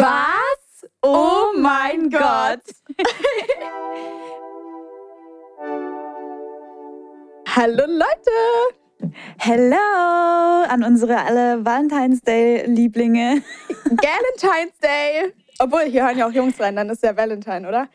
Was? Oh mein Gott. Hallo Leute. Hello an unsere alle Valentine's Day Lieblinge. Valentine's Day. Obwohl, hier hören ja auch Jungs rein, dann ist ja Valentine, oder?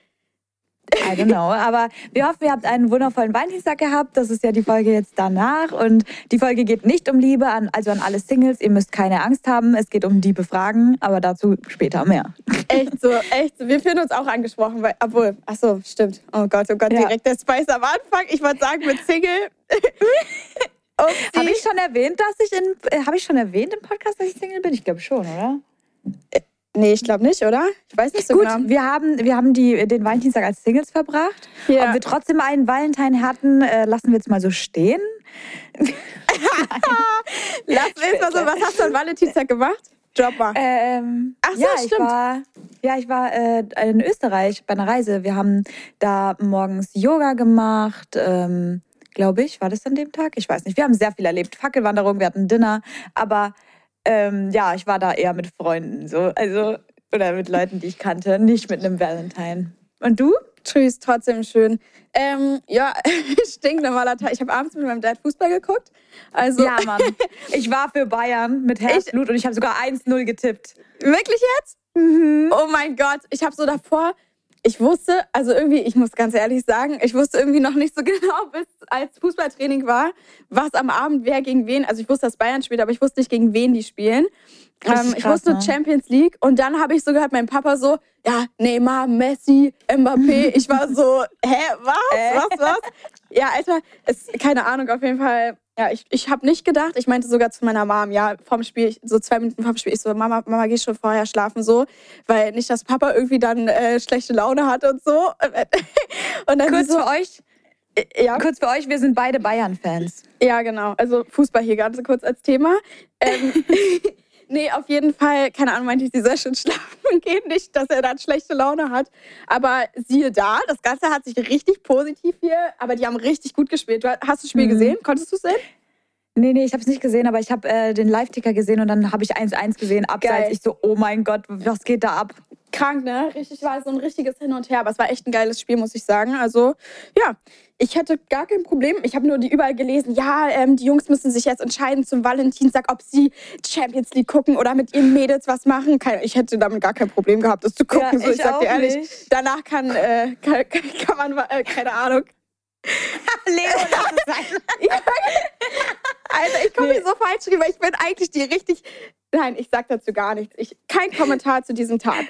I don't know. Aber wir hoffen, ihr habt einen wundervollen Valentinstag gehabt. Das ist ja die Folge jetzt danach. Und die Folge geht nicht um Liebe, an, also an alle Singles. Ihr müsst keine Angst haben. Es geht um Liebe Fragen, aber dazu später mehr. Echt so, echt so. Wir fühlen uns auch angesprochen, weil, obwohl, ach so, stimmt. Oh Gott, oh Gott, Ja. direkt der Spice am Anfang. Ich wollte sagen, mit Single. Habe ich schon erwähnt, dass ich in, äh, habe ich schon erwähnt im Podcast, dass ich Single bin? Ich glaube schon, oder? Nee, ich glaube nicht, oder? Ich weiß nicht so Gut, genau. wir haben, wir haben die, den Valentinstag als Singles verbracht. Ja. Ob wir trotzdem einen Valentine hatten, äh, lassen wir jetzt mal so stehen. Lass mich mal so, was hast du an Valentinstag gemacht? Mal. Ähm, Ach so, ja, ich stimmt. war, ja, ich war äh, in Österreich bei einer Reise. Wir haben da morgens Yoga gemacht, ähm, glaube ich. War das an dem Tag? Ich weiß nicht. Wir haben sehr viel erlebt. Fackelwanderung, wir hatten Dinner. Aber ähm, ja, ich war da eher mit Freunden so. Also, oder mit Leuten, die ich kannte, nicht mit einem Valentine. Und du? Tschüss, trotzdem schön. Ähm, ja, stinknormaler Tag. Ich habe abends mit meinem Dad Fußball geguckt. Also, Ja, Mann. Ich war für Bayern mit Herzblut und ich habe sogar 1-0 getippt. wirklich jetzt? Oh mein Gott, ich habe so davor, ich wusste, also irgendwie, ich muss ganz ehrlich sagen, ich wusste irgendwie noch nicht so genau, bis als Fußballtraining war, was am Abend wer gegen wen, also ich wusste, dass Bayern spielt, aber ich wusste nicht, gegen wen die spielen. Ähm, ich krass, wusste ne? Champions League und dann habe ich so gehört, mein Papa so, ja, Neymar, Messi, Mbappé. Ich war so, hä, was, Äh. was, was? Ja, Alter, es, keine Ahnung, auf jeden Fall. Ja, ich, ich habe nicht gedacht, ich meinte sogar zu meiner Mom, ja, vom Spiel, so zwei Minuten vom Spiel, ich so, Mama, Mama, geh schon vorher schlafen, so, weil nicht, dass Papa irgendwie dann äh, schlechte Laune hat und so. Und dann Kurz so, für euch, ja, kurz für euch, wir sind beide Bayern-Fans. ja, genau. Also Fußball hier ganz kurz als Thema. Ähm, nee, auf jeden Fall, keine Ahnung, meinte ich, sie soll schon schlafen gehen. Nicht, dass er dann schlechte Laune hat. Aber siehe da, das Ganze hat sich richtig positiv hier, aber die haben richtig gut gespielt. Du, hast du das Spiel Mhm. gesehen? Konntest du es sehen? Nee, nee, ich habe es nicht gesehen, aber ich habe äh, den Live-Ticker gesehen und dann habe ich 1-1 gesehen. Abseits, Geil. ich so, oh mein Gott, was geht da ab? Krank, ne? Richtig war so ein richtiges Hin und Her. Aber es war echt ein geiles Spiel, muss ich sagen. Also, ja, ich hätte gar kein Problem. Ich habe nur die überall gelesen, ja, ähm, die Jungs müssen sich jetzt entscheiden zum Valentinstag, ob sie Champions League gucken oder mit ihren Mädels was machen. Ich hätte damit gar kein Problem gehabt, das zu gucken. Ja, so, ich ich sag dir ehrlich, nicht. danach kann, äh, kann, kann, man, äh, keine Ahnung. Leo, lass es sein. Alter, ich komme mir so falsch rüber. Ich bin eigentlich die richtig. Nein, ich sag dazu gar nichts. Ich, kein Kommentar zu diesem Tag.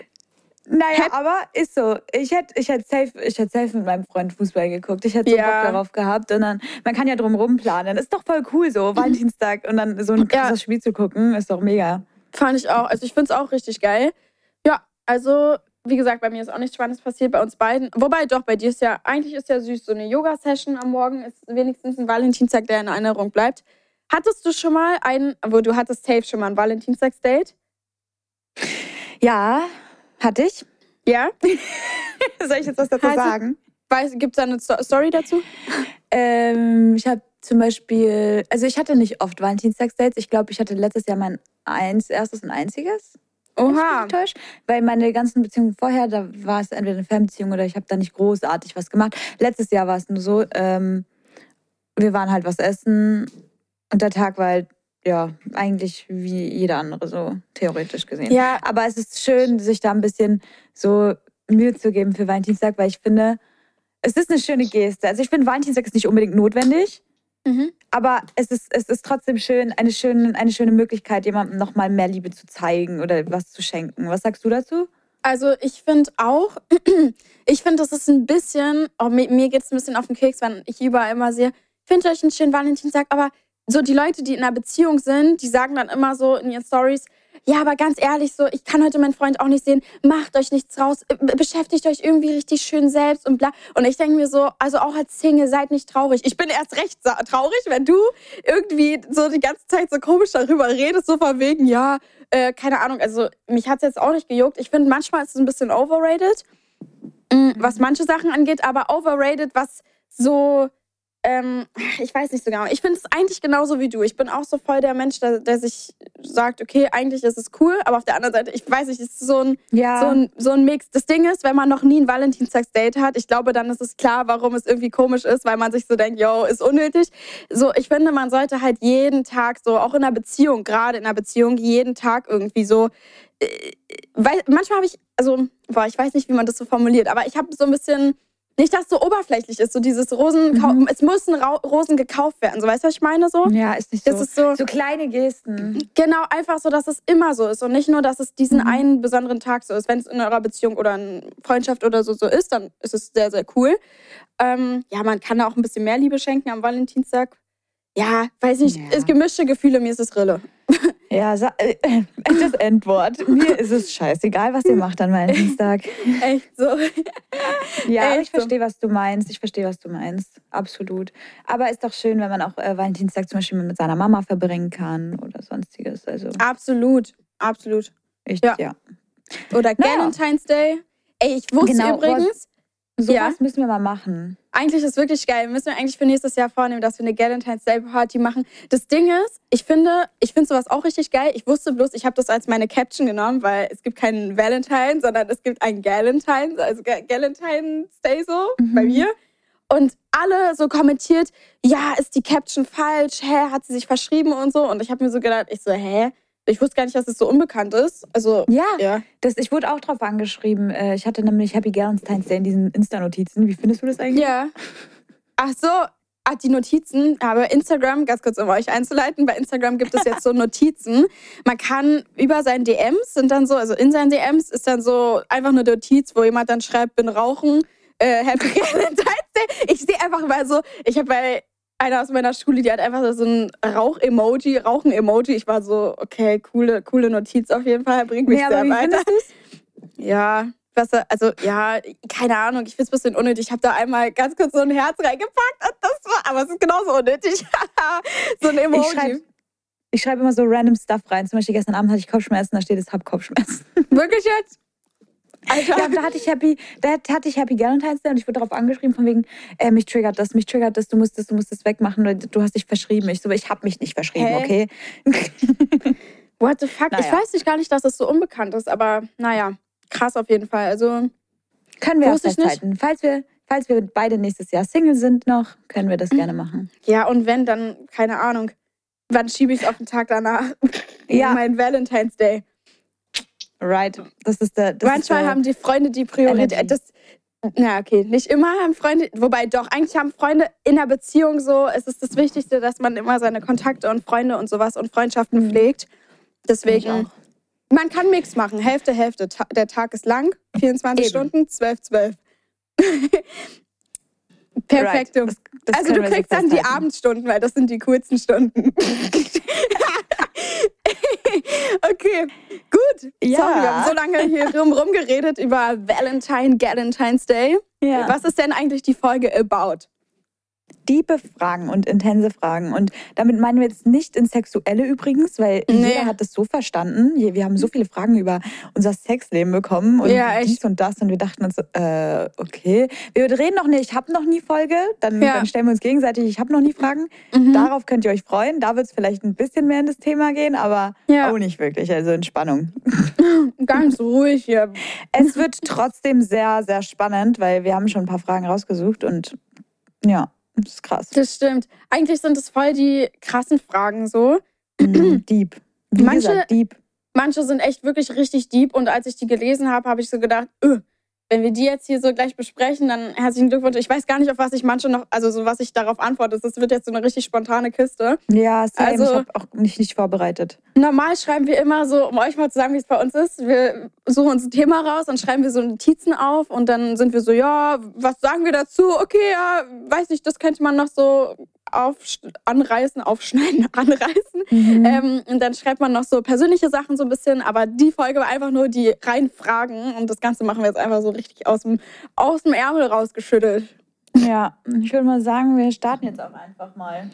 Naja, Hätt- aber ist so. Ich hätte ich hätt safe, ich hätt safe mit meinem Freund Fußball geguckt. Ich hätte so Ja. Bock darauf gehabt. Und dann, man kann ja drum rumplanen. Ist doch voll cool so, Valentinstag und dann so ein Ja. krasses Spiel zu gucken, ist doch mega. Fand ich auch. Also ich finde es auch richtig geil. Ja, also wie gesagt, bei mir ist auch nichts Spannendes passiert, bei uns beiden. Wobei doch, bei dir ist ja, eigentlich ist ja süß, so eine Yoga-Session am Morgen ist wenigstens ein Valentinstag, der in Erinnerung bleibt. Hattest du schon mal einen, wo du hattest safe schon mal ein Valentinstagsdate? Ja, hatte ich. Ja? Soll ich jetzt was dazu Also- sagen? Gibt es da eine Sto- Story dazu? Ähm, ich habe zum Beispiel, also ich hatte nicht oft Valentinstagsdates. Ich glaube, ich hatte letztes Jahr mein eins, erstes und einziges. ich Oha. täusche. Weil meine ganzen Beziehungen vorher, da war es entweder eine Fernbeziehung oder ich habe da nicht großartig was gemacht. Letztes Jahr war es nur so, ähm, wir waren halt was essen und der Tag war halt, ja, eigentlich wie jeder andere, so theoretisch gesehen. Ja. Aber es ist schön, sich da ein bisschen so Mühe zu geben für Valentinstag, weil ich finde, es ist eine schöne Geste. Also ich finde, Valentinstag ist nicht unbedingt notwendig. Mhm. Aber es ist, es ist trotzdem schön, eine schöne, eine schöne Möglichkeit, jemandem nochmal mehr Liebe zu zeigen oder was zu schenken. Was sagst du dazu? Also ich finde auch, ich finde, das ist ein bisschen, oh, mir, mir geht es ein bisschen auf den Keks, wenn ich überall immer sehe, ich wünsche euch einen schönen Valentinstag, aber so die Leute, die in einer Beziehung sind, die sagen dann immer so in ihren Stories, ja, aber ganz ehrlich, so, ich kann heute meinen Freund auch nicht sehen. Macht euch nichts raus, äh, beschäftigt euch irgendwie richtig schön selbst und bla. Und ich denke mir so, also auch als Single, seid nicht traurig. Ich bin erst recht traurig, wenn du irgendwie so die ganze Zeit so komisch darüber redest, so von wegen, ja, äh, keine Ahnung. Also mich hat es jetzt auch nicht gejuckt. Ich finde, manchmal ist es ein bisschen overrated, mm, was manche Sachen angeht, aber overrated, was so ähm, ich weiß nicht so genau. Ich finde es eigentlich genauso wie du. Ich bin auch so voll der Mensch, der, der, sich sagt, okay, eigentlich ist es cool, aber auf der anderen Seite, ich weiß nicht, es ist so ein, ja. so, ein, so ein Mix. Das Ding ist, wenn man noch nie ein Valentinstagsdate hat, ich glaube, dann ist es klar, warum es irgendwie komisch ist, weil man sich so denkt, yo, ist unnötig. So, ich finde, man sollte halt jeden Tag so, auch in einer Beziehung, gerade in einer Beziehung, jeden Tag irgendwie so äh, weil manchmal habe ich, also, boah, ich weiß nicht, wie man das so formuliert, aber ich habe so ein bisschen nicht, dass es so oberflächlich ist, so dieses Rosen, mhm. es müssen Ra Rosen gekauft werden, so weißt du, was ich meine so? Ja, ist nicht das so. Ist so. So kleine Gesten. Genau, einfach so, dass es immer so ist und nicht nur, dass es diesen mhm. einen besonderen Tag so ist. Wenn es in eurer Beziehung oder in Freundschaft oder so so ist, dann ist es sehr, sehr cool. Ähm, ja, man kann da auch ein bisschen mehr Liebe schenken am Valentinstag. Ja, weiß nicht, ja. ist gemischte Gefühle, mir ist es Rille. Ja, äh, das Endwort. Mir ist es scheißegal, was ihr macht an meinem Dienstag. Echt so. Ja, Echt ich verstehe, was du meinst. Ich verstehe, was du meinst. Absolut. Aber ist doch schön, wenn man auch äh, Valentinstag zum Beispiel mit seiner Mama verbringen kann oder sonstiges. Also absolut, absolut. Ich, ja. ja. Oder naja. Valentine's Day. Ey, ich wusste genau, übrigens, Sowas ja. müssen wir mal machen. Eigentlich ist es wirklich geil. Müssen wir eigentlich für nächstes Jahr vornehmen, dass wir eine Galentine's Day Party machen. Das Ding ist, ich finde, ich finde sowas auch richtig geil. Ich wusste bloß, ich habe das als meine Caption genommen, weil es gibt keinen Valentine, sondern es gibt einen Galentine, also Galentine's Day so mhm. bei mir. Und alle so kommentiert, ja, ist die Caption falsch? Hä, hat sie sich verschrieben und so? Und ich habe mir so gedacht, ich so, hä? Ich wusste gar nicht, dass es so unbekannt ist. Also, ja, ja. Das, ich wurde auch drauf angeschrieben. Äh, ich hatte nämlich Happy Galentine's Day in diesen Insta-Notizen. Wie findest du das eigentlich? Ja. Ach so, Ah, die Notizen, aber Instagram, ganz kurz um euch einzuleiten, bei Instagram gibt es jetzt so Notizen. Man kann über seinen DMs sind dann so, also in seinen DMs ist dann so einfach eine Notiz, wo jemand dann schreibt, bin rauchen, äh, Happy Valentine's Day. Ich sehe einfach mal so, ich habe bei einer aus meiner Schule, die hat einfach so ein Rauch-Emoji, Rauchen-Emoji. Ich war so, okay, coole, coole Notiz auf jeden Fall, bringt mich ja, sehr weiter. Ja, was, also ja, keine Ahnung, ich finde es ein bisschen unnötig. Ich habe da einmal ganz kurz so ein Herz reingepackt und das war, aber es ist genauso unnötig. so ein Emoji. Ich schreibe schreib immer so random Stuff rein. Zum Beispiel gestern Abend hatte ich Kopfschmerzen, da steht es, hab Kopfschmerzen. Wirklich jetzt? Alter. Ja, da hatte ich Happy, da hatte ich Happy Galentine's Day und ich wurde darauf angeschrieben von wegen, äh, mich triggert das, mich triggert das, du musst das, du musst das wegmachen, du hast dich verschrieben. Ich so, ich habe mich nicht verschrieben, Hä? okay? What the fuck? Naja. Ich weiß nicht gar nicht, dass das so unbekannt ist, aber naja, krass auf jeden Fall. Also können wir auch festhalten. Falls wir, falls wir beide nächstes Jahr Single sind noch, können wir das gerne machen. Ja, und wenn, dann, keine Ahnung. Wann schiebe ich es auf den Tag danach? ja. Mein Valentine's Day. Right. Das ist der. Das Manchmal ist haben die Freunde die Priorität. Das, na, okay, nicht immer haben Freunde, wobei doch, eigentlich haben Freunde in der Beziehung so, es ist das Wichtigste, dass man immer seine Kontakte und Freunde und sowas und Freundschaften mhm. pflegt. Deswegen, man kann Mix machen, Hälfte, Hälfte. Der Tag ist lang, 24 Eben. Stunden, 12, 12. Perfekt. Right. Das, das also du kriegst dann die Abendstunden, weil das sind die kurzen Stunden. okay, gut. Ja. Sorry, wir haben so lange hier rum, rumgeredet über Valentine, Galentine's Day. Ja. Was ist denn eigentlich die Folge about? Diebe Fragen und intense Fragen. Und damit meinen wir jetzt nicht ins Sexuelle übrigens, weil nee. jeder hat es so verstanden. Wir haben so viele Fragen über unser Sexleben bekommen und ja, dies und das. Und wir dachten uns, äh, okay, wir reden noch nicht, ich habe noch nie Folge. Dann, ja. dann, stellen wir uns gegenseitig, ich habe noch nie Fragen. Mhm. Darauf könnt ihr euch freuen. Da wird es vielleicht ein bisschen mehr in das Thema gehen, aber ja. auch nicht wirklich. Also Entspannung. Ganz ruhig hier. Es wird trotzdem sehr, sehr spannend, weil wir haben schon ein paar Fragen rausgesucht und ja. Das ist krass. Das stimmt. Eigentlich sind es voll die krassen Fragen so. Mm, deep. Wie manche, gesagt, deep. Manche sind echt wirklich richtig deep und als ich die gelesen habe, habe ich so gedacht, öh, wenn wir die jetzt hier so gleich besprechen, dann herzlichen Glückwunsch. Ich weiß gar nicht, auf was ich manche noch, also so was ich darauf antworte. Das wird jetzt so eine richtig spontane Kiste. Ja, same. also ich habe auch nicht, nicht vorbereitet. Normal schreiben wir immer so, um euch mal zu sagen, wie es bei uns ist. Wir suchen uns ein Thema raus, dann schreiben wir so Notizen auf und dann sind wir so, ja, was sagen wir dazu? Okay, ja, weiß ich, das könnte man noch so auf, anreißen, aufschneiden, anreißen. Mhm. Ähm, und dann schreibt man noch so persönliche Sachen so ein bisschen, aber die Folge war einfach nur die rein Fragen und das Ganze machen wir jetzt einfach so richtig aus dem, aus dem Ärmel rausgeschüttelt. Ja, ich würde mal sagen, wir starten jetzt auch einfach mal.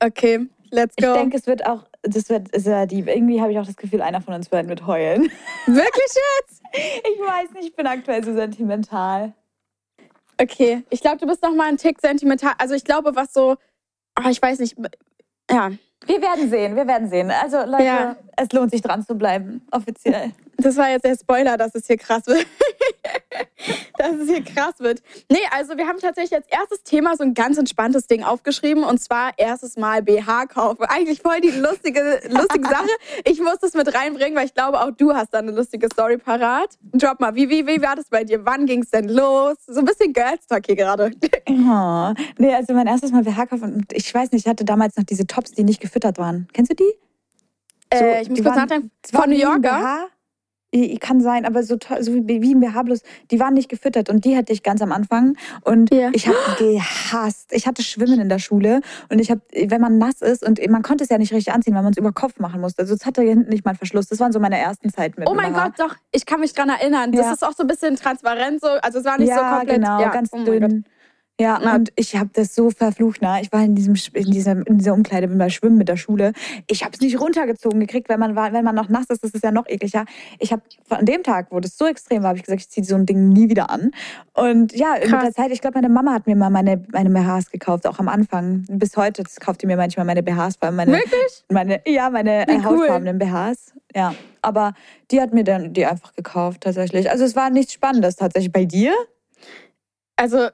Okay, let's Ich go. denke, es wird auch, das wird sehr deep. Irgendwie habe ich auch das Gefühl, einer von uns beiden wird heulen. Wirklich jetzt? Ich weiß nicht, ich bin aktuell so sentimental. Okay, ich glaube, du bist noch mal ein Tick sentimental. Also ich glaube, was so, oh, ich weiß nicht, ja, Wir werden sehen, wir werden sehen. Also Leute, Ja. es lohnt sich dran zu bleiben, offiziell. Das war jetzt der Spoiler, dass es hier krass wird. dass es hier krass wird. Nee, also wir haben tatsächlich als erstes Thema so ein ganz entspanntes Ding aufgeschrieben und zwar erstes Mal BH kaufen. Eigentlich voll die lustige, lustige Sache. Ich muss das mit reinbringen, weil ich glaube, auch du hast da eine lustige Story parat. Drop mal, wie, wie, wie war das bei dir? Wann ging es denn los? So ein bisschen Girls Talk hier gerade. Oh. Nee, also mein erstes Mal BH kaufen. Und ich weiß nicht, ich hatte damals noch diese Tops, die nicht gefüttert waren. Kennst du die? Äh, ich muss kurz nachdenken. Von New Yorker? BH. I- Kann sein, aber so, so wie wie ein BH bloß, die waren nicht gefüttert und die hatte ich ganz am Anfang und Ja. ich habe gehasst. Ich hatte Schwimmen in der Schule und ich habe, wenn man nass ist und man konnte es ja nicht richtig anziehen, weil man es über Kopf machen musste. Also es hatte hinten nicht mal einen Verschluss. Das waren so meine ersten Zeiten mit Oh mein. Gott, doch, ich kann mich dran erinnern. Das Ja. ist auch so ein bisschen transparent, so, also es war nicht ja, so komplett. genau, ja. ganz oh dünn. Ja, und ich habe das so verflucht. Ne? Ich war in, diesem, in, dieser, in dieser Umkleide, bin bei Schwimmen mit der Schule. Ich habe es nicht runtergezogen gekriegt, wenn man, war, wenn man noch nass ist, das ist ja noch ekliger. Ich habe an dem Tag, wo das so extrem war, habe ich gesagt, ich ziehe so ein Ding nie wieder an. Und ja, Krass. der Zeit, ich glaube, meine Mama hat mir mal meine, meine BHs gekauft, auch am Anfang. Bis heute kauft die mir manchmal meine BHs, vor allem meine, Wirklich? meine, ja, meine Wie äh, cool. hautfarbenen BHs. Ja, aber die hat mir dann die einfach gekauft, tatsächlich. Also es war nichts Spannendes tatsächlich. Bei dir? Also,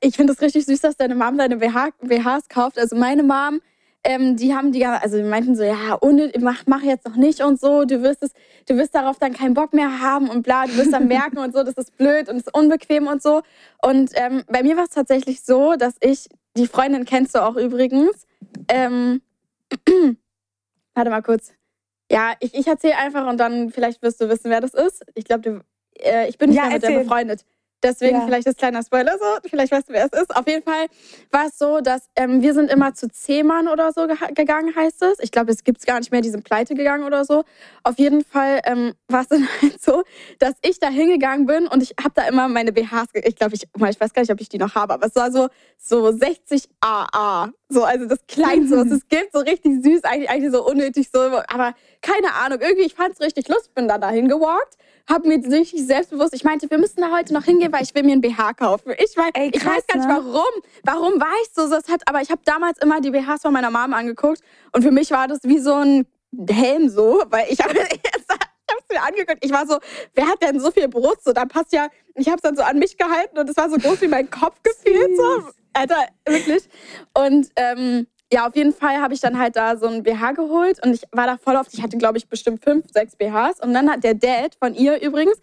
ich finde es richtig süß, dass deine Mom deine BH, BHs kauft. Also, meine Mom, ähm, die haben die, ja- also die meinten so, ja, ohne, mach, mach jetzt noch nicht und so, du wirst es, du wirst darauf dann keinen Bock mehr haben und bla, du wirst dann merken und so, das ist blöd und es ist unbequem und so. Und ähm, bei mir war es tatsächlich so, dass ich, die Freundin kennst du auch übrigens, ähm, warte mal kurz. Ja, ich, ich erzähle einfach und dann vielleicht wirst du wissen, wer das ist. Ich glaube, äh, ich bin nicht Ja, mehr mit der erzähl. befreundet. Deswegen Ja. vielleicht das kleiner Spoiler so. Vielleicht weißt du, wer es ist. Auf jeden Fall war es so, dass ähm, wir sind immer zu Zehmann oder so geha- gegangen, heißt es. Ich glaube, es gibt es gar nicht mehr, die sind pleite gegangen oder so. Auf jeden Fall ähm, war es dann halt so, dass ich da hingegangen bin und ich habe da immer meine BHs, ge- ich glaube, ich, ich weiß gar nicht, ob ich die noch habe, aber es war so, so 60 AA. So, also das Kleinste, was es gibt, so richtig süß, eigentlich, eigentlich so unnötig, so, aber keine Ahnung, irgendwie, ich fand es richtig lustig, bin da dahin gewalkt, hab mir richtig selbstbewusst, ich meinte, wir müssen da heute noch hingehen, weil ich will mir ein BH kaufen. Ich, weiß, Ey, ich krass, weiß gar nicht, ne? warum. Warum war ich so? Das hat, aber ich habe damals immer die BHs von meiner Mom angeguckt und für mich war das wie so ein Helm so, weil ich habe ich mir angeguckt. Ich war so, wer hat denn so viel Brust? So, dann passt ja, ich habe es dann so an mich gehalten und es war so groß wie mein Kopf gefühlt. So. Alter, wirklich. Und ähm, ja, auf jeden Fall habe ich dann halt da so ein BH geholt und ich war da voll oft, ich hatte glaube ich bestimmt fünf, sechs BHs und dann hat der Dad von ihr übrigens,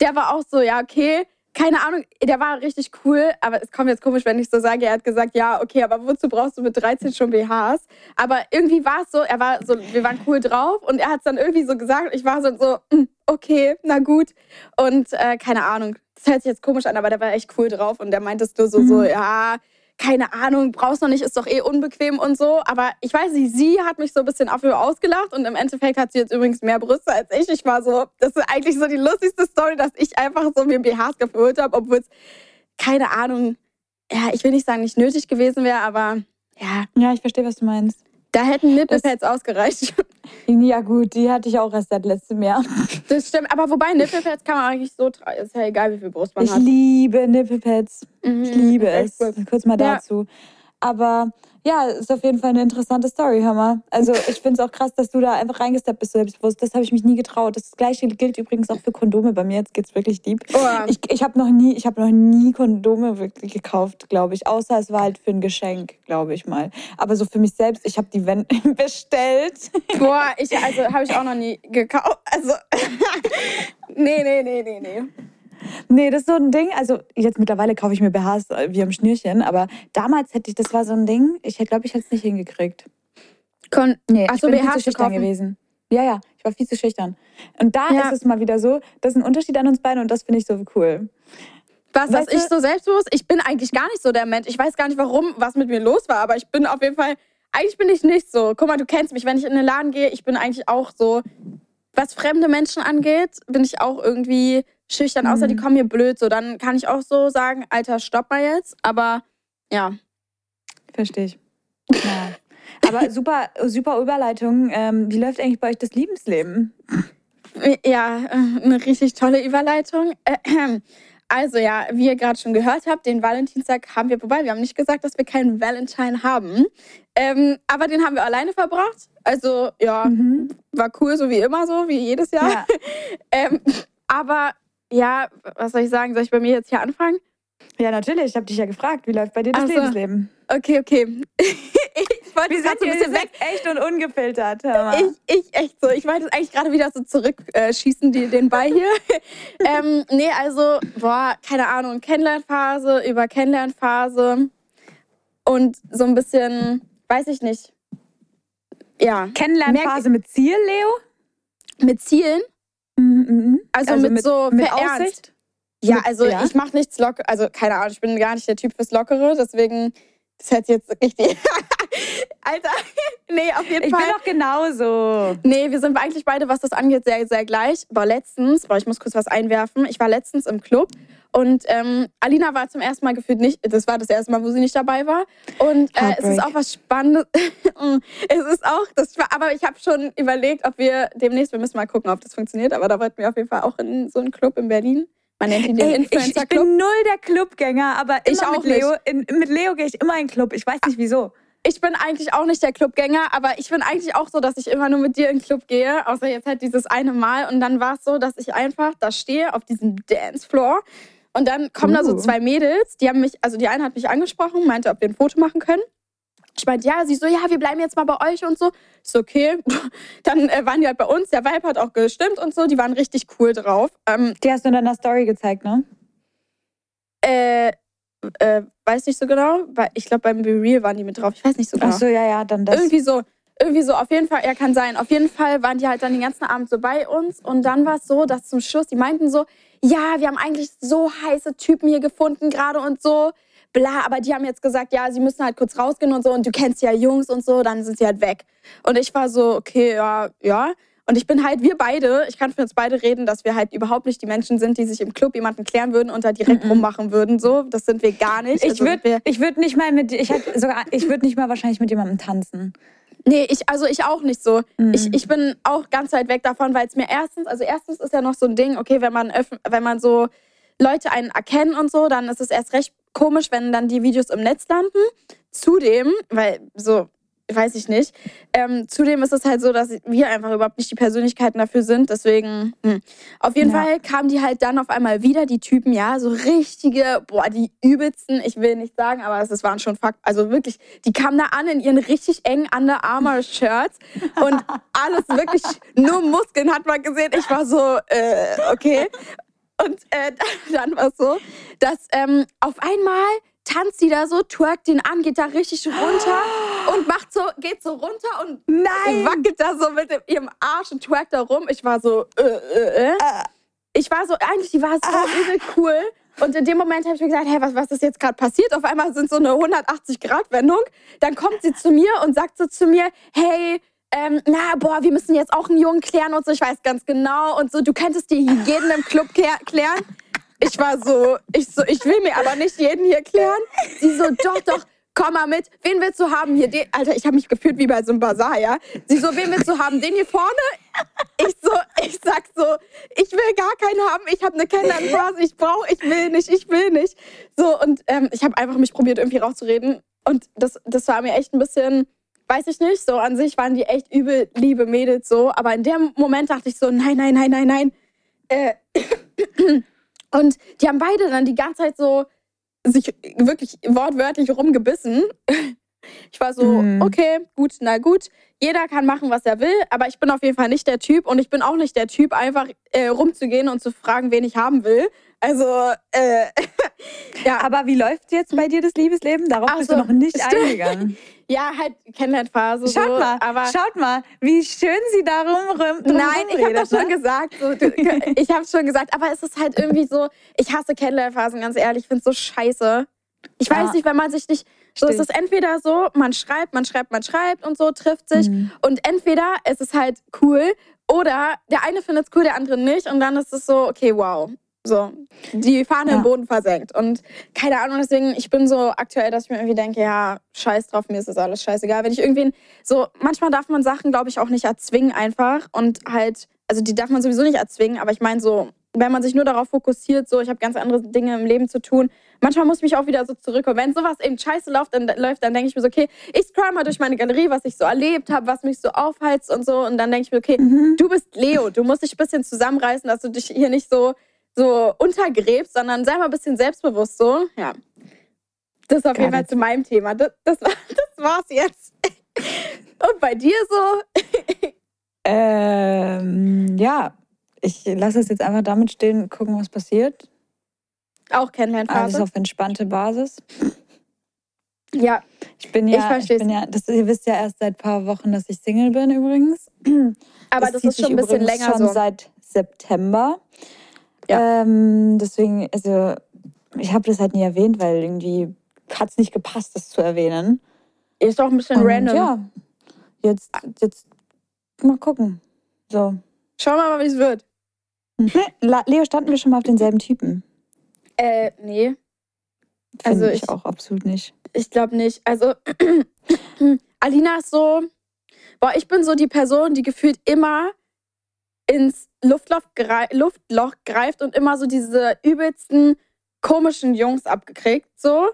der war auch so, ja, okay, keine Ahnung, der war richtig cool, aber es kommt jetzt komisch, wenn ich so sage, er hat gesagt, ja, okay, aber wozu brauchst du mit 13 schon BHs? Aber irgendwie war es so, er war so, wir waren cool drauf und er hat es dann irgendwie so gesagt, ich war so, so "Mm, okay, na gut. Und äh, keine Ahnung, das hört sich jetzt komisch an, aber der war echt cool drauf und der meinte es nur so, so, ja, keine Ahnung, brauchst noch nicht, ist doch eh unbequem und so. Aber ich weiß nicht, sie hat mich so ein bisschen dafür ausgelacht und im Endeffekt hat sie jetzt übrigens mehr Brüste als ich. Ich war so, das ist eigentlich so die lustigste Story, dass ich einfach so mir BHs geholt habe, obwohl es, keine Ahnung, ja, ich will nicht sagen, nicht nötig gewesen wäre, aber ja, Ja, ich verstehe, was du meinst. Da hätten Nippelpads ausgereicht. Ja, gut, die hatte ich auch erst seit letztem Jahr. Das stimmt, aber wobei Nippelpads kann man eigentlich so tragen. Ist ja egal, wie viel Brust man Ich hat. liebe Nippelpads. Mhm, Ich liebe es. cool. Kurz mal Ja. dazu. Aber ja, ist auf jeden Fall eine interessante Story, hör mal. Also ich finde es auch krass, dass du da einfach reingesteppt bist, so selbstbewusst. Das habe ich mich nie getraut. Das gleiche gilt übrigens auch für Kondome bei mir. Jetzt geht's wirklich deep. Oh. Ich, ich habe noch nie, ich habe noch nie Kondome wirklich gekauft, glaube ich. Außer es war halt für ein Geschenk, glaube ich mal. Aber so für mich selbst, ich habe die Wen- bestellt. Boah, ich, also habe ich auch noch nie gekauft. Also, nee, nee, nee, nee, nee. Nee, das ist so ein Ding. Also jetzt mittlerweile kaufe ich mir BHs äh, wie am Schnürchen, aber damals hätte ich, das war so ein Ding. Ich glaube, ich hätte es nicht hingekriegt. Kon Nee, Ach ich so, bin viel BHs zu schüchtern kaufen. gewesen. Ja, ja, ich war viel zu schüchtern. Und da Ja. ist es mal wieder so, das ist ein Unterschied an uns beiden und das finde ich so cool. Was, dass Weißt ich so selbstbewusst? Ich bin eigentlich gar nicht so der Mensch. Ich weiß gar nicht, warum, was mit mir los war, aber ich bin auf jeden Fall, eigentlich bin ich nicht so. Guck mal, du kennst mich, wenn ich in den Laden gehe, ich bin eigentlich auch so, was fremde Menschen angeht, bin ich auch irgendwie schüchtern, außer die Mhm. kommen mir blöd, so, dann kann ich auch so sagen, Alter, stopp mal jetzt, aber ja. Verstehe ich. Ja. Aber super, super Überleitung. Ähm, wie läuft eigentlich bei euch das Liebensleben? Ja, äh, eine richtig tolle Überleitung. Also ja, wie ihr gerade schon gehört habt, den Valentinstag haben wir, wobei wir haben nicht gesagt, dass wir keinen Valentine haben. Ähm, aber den haben wir alleine verbracht. Also ja, Mhm. war cool, so wie immer so, wie jedes Jahr. Ja. Ähm, aber ja, was soll ich sagen? Soll ich bei mir jetzt hier anfangen? ja, natürlich. Ich habe dich ja gefragt, wie läuft bei dir das so. Lebensleben? Okay, okay. ich wollte so ein bisschen weg. echt und ungefiltert. Ich, ich echt so. Ich wollte eigentlich gerade wieder so zurückschießen, schießen, die, den Ball hier. ähm, nee, also, boah, keine Ahnung, Kennenlernphase über Kennenlernphase und so ein bisschen, weiß ich nicht. Ja, Kennenlernphase mit Ziel, Leo? mit Zielen. Mhm, mhm. Also mit so mit. Aussicht? Ja, Mit- also ja. ich mache nichts locker, also keine Ahnung, ich bin gar nicht der Typ fürs Lockere, deswegen, das hätte jetzt richtig. Alter, nee, auf jeden Ich Fall. bin doch genauso. Nee, wir sind eigentlich beide, was das angeht, sehr, sehr gleich. Aber letztens, boah, ich muss kurz was einwerfen. Ich war letztens im Club und ähm, Alina war zum ersten Mal gefühlt nicht, das war das erste Mal, wo sie nicht dabei war. Und äh, es ist auch was Spannendes. es ist auch, das, aber ich habe schon überlegt, ob wir demnächst, wir müssen mal gucken, ob das funktioniert, aber da wollten wir auf jeden Fall auch in so einen Club in Berlin. Man nennt ihn den Ey, ich, ich bin null der Clubgänger, aber Ich auch mit Leo. In, mit Leo gehe ich immer in den Club. Ich weiß nicht wieso. Ich bin eigentlich auch nicht der Clubgänger, aber ich bin eigentlich auch so, dass ich immer nur mit dir in den Club gehe, außer jetzt halt dieses eine Mal. Und dann war es so, dass ich einfach da stehe auf diesem Dancefloor und dann kommen da so Uh. zwei Mädels, die haben mich, also die eine hat mich angesprochen, meinte, ob wir ein Foto machen können. Ich meinte, ja, sie so, ja, wir bleiben jetzt mal bei euch und so. Ist so, okay. Dann äh, waren die halt bei uns. Der Vibe hat auch gestimmt und so. Die waren richtig cool drauf. Ähm, Die hast du in deiner Story gezeigt, ne? äh, äh, weiß nicht so genau, weil ich glaube, beim Be Real waren die mit drauf. Ich weiß nicht so genau. Ach so, ja, ja, dann das. Irgendwie so, irgendwie so, auf jeden Fall, er kann sein. Auf jeden Fall waren die halt dann den ganzen Abend so bei uns. Und dann war es so, dass zum Schluss, die meinten so, ja, wir haben eigentlich so heiße Typen hier gefunden gerade und so. Bla, aber die haben jetzt gesagt, ja, sie müssen halt kurz rausgehen und so. Und du kennst ja Jungs und so, dann sind sie halt weg. Und ich war so, okay, ja, ja. Und ich bin halt, wir beide, ich kann für uns beide reden, dass wir halt überhaupt nicht die Menschen sind, die sich im Club jemanden klären würden und da direkt rummachen würden. So, das sind wir gar nicht. ich Also würde ich würd nicht mal mit ich hätte sogar ich würde nicht mal wahrscheinlich mit jemandem tanzen. Nee, ich, also ich auch nicht so. Mhm. Ich, ich bin auch ganz weit weg davon, weil es mir erstens, also erstens ist ja noch so ein Ding, okay, wenn man, wenn man so Leute einen erkennen und so, dann ist es erst recht komisch, wenn dann die Videos im Netz landen. Zudem, weil so, weiß ich nicht, ähm, zudem ist es halt so, dass wir einfach überhaupt nicht die Persönlichkeiten dafür sind. Deswegen, hm. auf jeden Ja. Fall kamen die halt dann auf einmal wieder, die Typen, ja, so richtige, boah, die übelsten, ich will nicht sagen, aber es waren schon Fakt, also wirklich, die kamen da an in ihren richtig engen Under Armour Shirts und alles wirklich, nur Muskeln hat man gesehen. Ich war so, äh, okay. Und äh, dann war es so, dass ähm, auf einmal tanzt sie da so, twerkt ihn an, geht da richtig runter und macht so, geht so runter und Nein! wackelt da so mit ihrem Arsch und twerkt da rum. Ich war so, äh, äh, äh. Ich war so, eigentlich, die war so übel cool. Und in dem Moment habe ich mir gedacht, hey, was, was ist jetzt gerade passiert? Auf einmal sind so eine 180-Grad-Wendung. Dann kommt sie zu mir und sagt so zu mir, hey, ähm, na, boah, wir müssen jetzt auch einen Jungen klären und so, ich weiß ganz genau. Und so, du könntest die jeden im Club klär- klären. Ich war so, ich so, ich will mir aber nicht jeden hier klären. Sie so, doch, doch, komm mal mit. Wen willst du haben hier? Den, Alter, ich habe mich gefühlt wie bei so einem Bazar, ja. Sie so, wen willst du haben? Den hier vorne? Ich so, ich sag so, ich will gar keinen haben. Ich habe eine Kennenlernphase. Ich brauche, ich will nicht, ich will nicht. So und ähm, ich habe einfach mich probiert irgendwie rauszureden und das, das war mir echt ein bisschen, weiß ich nicht. So an sich waren die echt übel liebe Mädels so, aber in dem Moment dachte ich so, nein, nein, nein, nein, nein. Äh, und die haben beide dann die ganze Zeit so sich wirklich wortwörtlich rumgebissen. Ich war so, Mhm. okay, gut, na gut. Jeder kann machen, was er will, aber ich bin auf jeden Fall nicht der Typ und ich bin auch nicht der Typ, einfach äh, rumzugehen und zu fragen, wen ich haben will. Also, äh, ja. Aber wie läuft jetzt bei dir das Liebesleben? Darauf Ach bist so, du noch nicht stimmt. eingegangen. ja, halt Kennenlernphase. Schaut so, mal, aber schaut mal, wie schön sie darum rum, drum Nein, ich habe das schon ne? gesagt. So, ich habe schon gesagt, aber es ist halt irgendwie so, ich hasse Kennenlernphasen, ganz ehrlich. Ich finde es so scheiße. Ich weiß Ja. nicht, wenn man sich nicht. So, es ist entweder so, man schreibt, man schreibt, man schreibt und so, trifft sich. Mhm. Und entweder es ist halt cool oder der eine findet es cool, der andere nicht. Und dann ist es so, okay, wow. So, die Fahne Ja. im Boden versenkt. Und keine Ahnung, deswegen, ich bin so aktuell, dass ich mir irgendwie denke, ja, scheiß drauf, mir ist das alles scheißegal. Wenn ich irgendwen, so, manchmal darf man Sachen, glaube ich, auch nicht erzwingen einfach. Und halt, also die darf man sowieso nicht erzwingen, aber ich meine so, wenn man sich nur darauf fokussiert, so, ich habe ganz andere Dinge im Leben zu tun, manchmal muss ich mich auch wieder so zurückholen. Wenn sowas eben scheiße läuft, dann, läuft, dann denke ich mir so, okay, ich scroll mal durch meine Galerie, was ich so erlebt habe, was mich so aufheizt und so. Und dann denke ich mir, okay, Mhm. du bist Leo, du musst dich ein bisschen zusammenreißen, dass du dich hier nicht so, so untergräbst, sondern sei mal ein bisschen selbstbewusst so. Ja. Das ist auf Got jeden Fall it. zu meinem Thema. Das, das, war, das war's jetzt. Und bei dir so? Ähm, ja, ich lasse es jetzt einfach damit stehen, gucken, was passiert. Auch Alles Kennenlernphase? auf entspannte Basis. Ja. Ich bin Ich ja, ich, versteh's. bin ja, das, ihr wisst ja erst seit ein paar Wochen, dass ich Single bin übrigens. Aber das, zieht ist schon ein bisschen länger schon so. seit September. Ja. Ähm, deswegen, also ich habe das halt nie erwähnt, weil irgendwie hat es nicht gepasst, das zu erwähnen. Ist doch ein bisschen Und random. Ja, jetzt, jetzt mal gucken. So. Schauen wir mal, wie es wird. La- Leo, standen wir schon mal auf denselben Typen? Äh, nee, Finde Also ich ich- auch absolut nicht. ich glaube nicht. Also, Alina ist so, boah, ich bin so die Person, die gefühlt immer ins Luftloch, grei Luftloch greift und immer so diese übelsten komischen Jungs abgekriegt, so.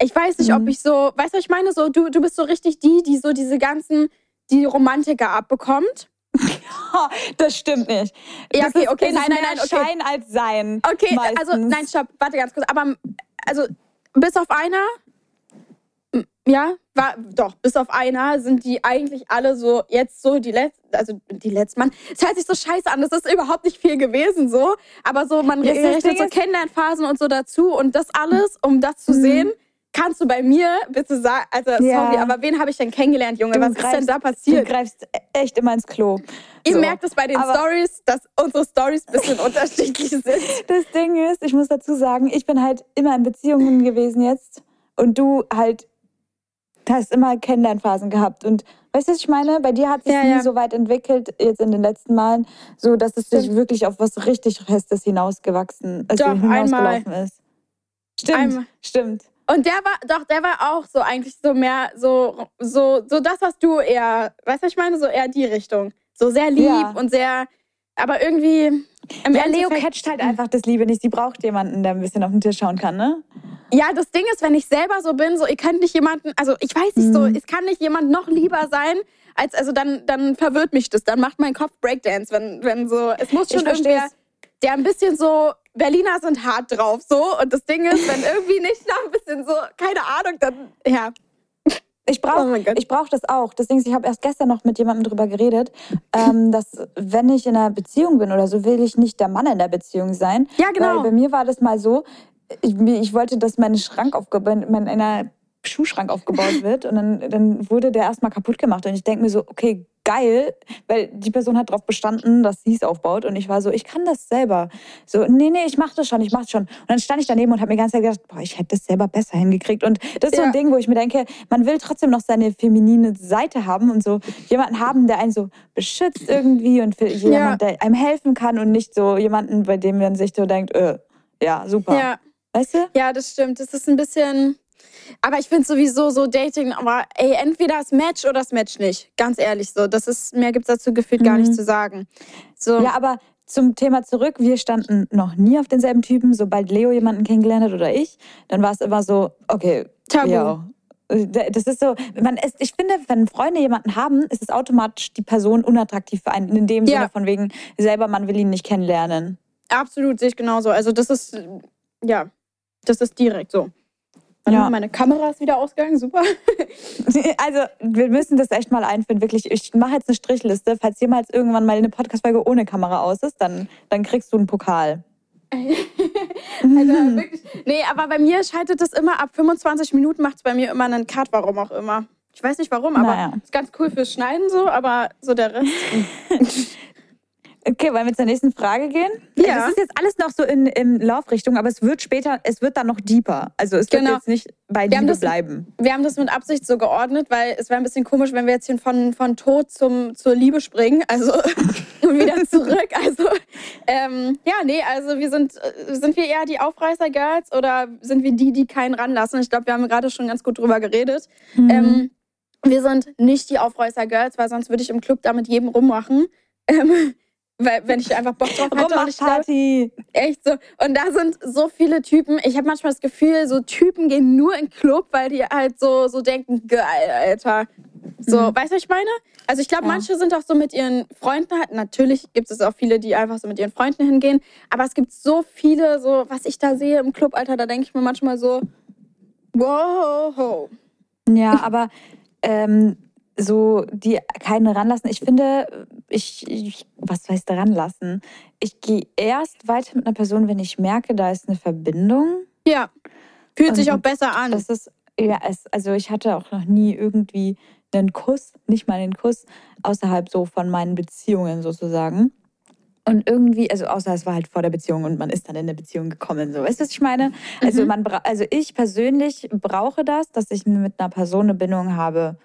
Ich weiß nicht, ob Mhm. ich so, weißt du, ich meine? So, du, du bist so richtig die, die so diese ganzen, die Romantiker abbekommt. Das stimmt nicht. Ja, okay, ist, okay, nein, nein, nein, okay. Schein als Sein. Okay, meistens. also nein, stopp, warte ganz kurz. Aber also bis auf einer, ja, war doch, bis auf einer sind die eigentlich alle so jetzt so die letzten, also die letzten Mann. Es hört sich so scheiße an, das ist überhaupt nicht viel gewesen so, aber so man Ja, rechnet so Kennenlernphasen und so dazu und das alles, um das zu Mhm. sehen. Kannst du bei mir bitte sagen, also Ja. sorry, aber wen habe ich denn kennengelernt, Junge? Du Was ist denn da Du passiert? greifst echt immer ins Klo. Ihr So. merkt es bei den Stories, dass unsere Stories ein bisschen unterschiedlich sind. Das Ding ist, ich muss dazu sagen, ich bin halt immer in Beziehungen gewesen jetzt und du halt hast immer Kennenlernphasen gehabt. Und weißt du, was ich meine? Bei dir hat sich Ja, nie ja. so weit entwickelt, jetzt in den letzten Malen, so dass es Stimmt. wirklich auf was richtig Festes hinausgewachsen also Doch, hinausgelaufen ist. Stimmt, Einmal. stimmt. Und der war, doch, der war auch so eigentlich so mehr so, so, so das, was du eher, weißt du, was ich meine, so eher die Richtung. So sehr lieb Ja. und sehr, aber irgendwie. Ja, Leo catcht halt einfach das Liebe nicht. Sie braucht jemanden, der ein bisschen auf den Tisch schauen kann, ne? Ja, das Ding ist, wenn ich selber so bin, so, ihr könnt nicht jemanden, also ich weiß nicht so, Mhm. es kann nicht jemand noch lieber sein, als, also dann, dann verwirrt mich das, dann macht mein Kopf Breakdance, wenn, wenn so, es muss schon irgendwer, der ein bisschen so, Berliner sind hart drauf, so, und das Ding ist, wenn irgendwie nicht noch ein bisschen so, keine Ahnung, dann, ja. Ich Oh brauche ich brauch das auch. Deswegen, ich habe erst gestern noch mit jemandem drüber geredet, ähm, dass wenn ich in einer Beziehung bin oder so, will ich nicht der Mann in der Beziehung sein. Ja, genau. Weil bei mir war das mal so, ich, ich wollte, dass mein Schrank aufgebaut, mein einer Schuhschrank aufgebaut wird und dann, dann wurde der erstmal kaputt gemacht. Und ich denke mir so, okay, geil, weil die Person hat darauf bestanden, dass sie es aufbaut. Und ich war so, ich kann das selber. So, nee, nee, ich mach das schon, ich mach das schon. Und dann stand ich daneben und habe mir die ganze Zeit gedacht, boah, ich hätte das selber besser hingekriegt. Und das ist so Ja. ein Ding, wo ich mir denke, man will trotzdem noch seine feminine Seite haben und so jemanden haben, der einen so beschützt irgendwie und für jemand, der einem helfen kann und nicht so jemanden, bei dem man sich so denkt, äh, ja, super. Ja. Weißt du? Ja, das stimmt. Das ist ein bisschen. Aber ich finde sowieso so Dating, aber ey, entweder das Match oder das Match nicht. Ganz ehrlich so. Das ist, mehr gibt es dazu gefühlt gar Mhm. nicht zu sagen. So. Ja, aber zum Thema zurück, wir standen noch nie auf denselben Typen. Sobald Leo jemanden kennengelernt hat oder ich, dann war es immer so, okay, Tabu. ja. Das ist so, man ist, ich finde, wenn Freunde jemanden haben, ist es automatisch die Person unattraktiv für einen. In dem Ja. Sinne von wegen, selber man will ihn nicht kennenlernen. Absolut, sehe ich genauso. Also das ist, ja, das ist direkt so. Ja. Meine Kamera ist wieder ausgegangen, super. Also, wir müssen das echt mal einführen, wirklich. Ich mache jetzt eine Strichliste. Falls jemals irgendwann mal eine Podcast-Folge ohne Kamera aus ist, dann, dann kriegst du einen Pokal. Also wirklich. Nee, aber bei mir schaltet das immer ab 25 Minuten, macht es bei mir immer einen Cut, warum auch immer. Ich weiß nicht warum, aber Naja. ist ganz cool fürs Schneiden so, aber so der Rest. Okay, wollen wir zur nächsten Frage gehen? Ja. Also es ist jetzt alles noch so in, in Laufrichtung, aber es wird später, es wird dann noch deeper. Also es wird Genau. jetzt nicht bei Wir Liebe das- bleiben. Wir haben das mit Absicht so geordnet, weil es wäre ein bisschen komisch, wenn wir jetzt hier von, von Tod zum, zur Liebe springen. Also und wieder zurück. Also ähm, ja, nee, also wir sind, äh, sind wir eher die Aufreißer-Girls oder sind wir die, die keinen ranlassen? Ich glaube, wir haben gerade schon ganz gut drüber geredet. Mhm. Ähm, wir sind nicht die Aufreißer-Girls, weil sonst würde ich im Club da mit jedem rummachen. Ähm, weil, wenn ich einfach Bock drauf hätte. Und ich glaub. Echt so. Und da sind so viele Typen. Ich habe manchmal das Gefühl, so Typen gehen nur in den Club, weil die halt so, so denken, geil, Alter. So, weißt du, was ich meine? Also ich glaube, Ja. manche sind auch so mit ihren Freunden halt. Natürlich gibt es auch viele, die einfach so mit ihren Freunden hingehen. Aber es gibt so viele, so, was ich da sehe im Club, Alter, da denke ich mir manchmal so, wow. Ja, aber ähm, so die keine ranlassen. Ich finde, ich, ich was heißt ranlassen? Ich gehe erst weiter mit einer Person, wenn ich merke, da ist eine Verbindung. Ja. Fühlt sich auch besser an. Das ist ja, es, also ich hatte auch noch nie irgendwie einen Kuss, nicht mal einen Kuss außerhalb so von meinen Beziehungen sozusagen. Und irgendwie, also außer es war halt vor der Beziehung und man ist dann in der Beziehung gekommen. So, weißt du, was ich meine? Also Mhm. man, also ich persönlich brauche das, dass ich mit einer Person eine Bindung habe.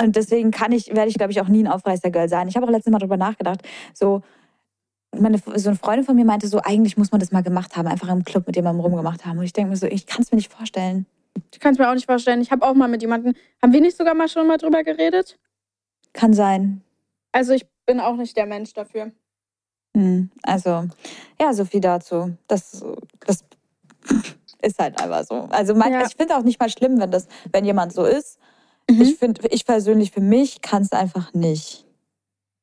Und deswegen kann ich, werde ich, glaube ich, auch nie ein Aufreißer-Girl sein. Ich habe auch letztes Mal drüber nachgedacht. So, meine, so eine Freundin von mir meinte so, eigentlich muss man das mal gemacht haben, einfach im Club mit jemandem rumgemacht haben. Und ich denke mir so, ich kann es mir nicht vorstellen. Ich kann es mir auch nicht vorstellen. Ich habe auch mal mit jemandem, haben wir nicht sogar mal schon mal drüber geredet? Kann sein. Also ich bin auch nicht der Mensch dafür. Hm, Also, ja, so viel dazu. Das, das ist halt einfach so. Also mein, Ja. ich finde auch nicht mal schlimm, wenn das, wenn jemand so ist. Mhm. Ich finde, ich persönlich für mich kann es einfach nicht.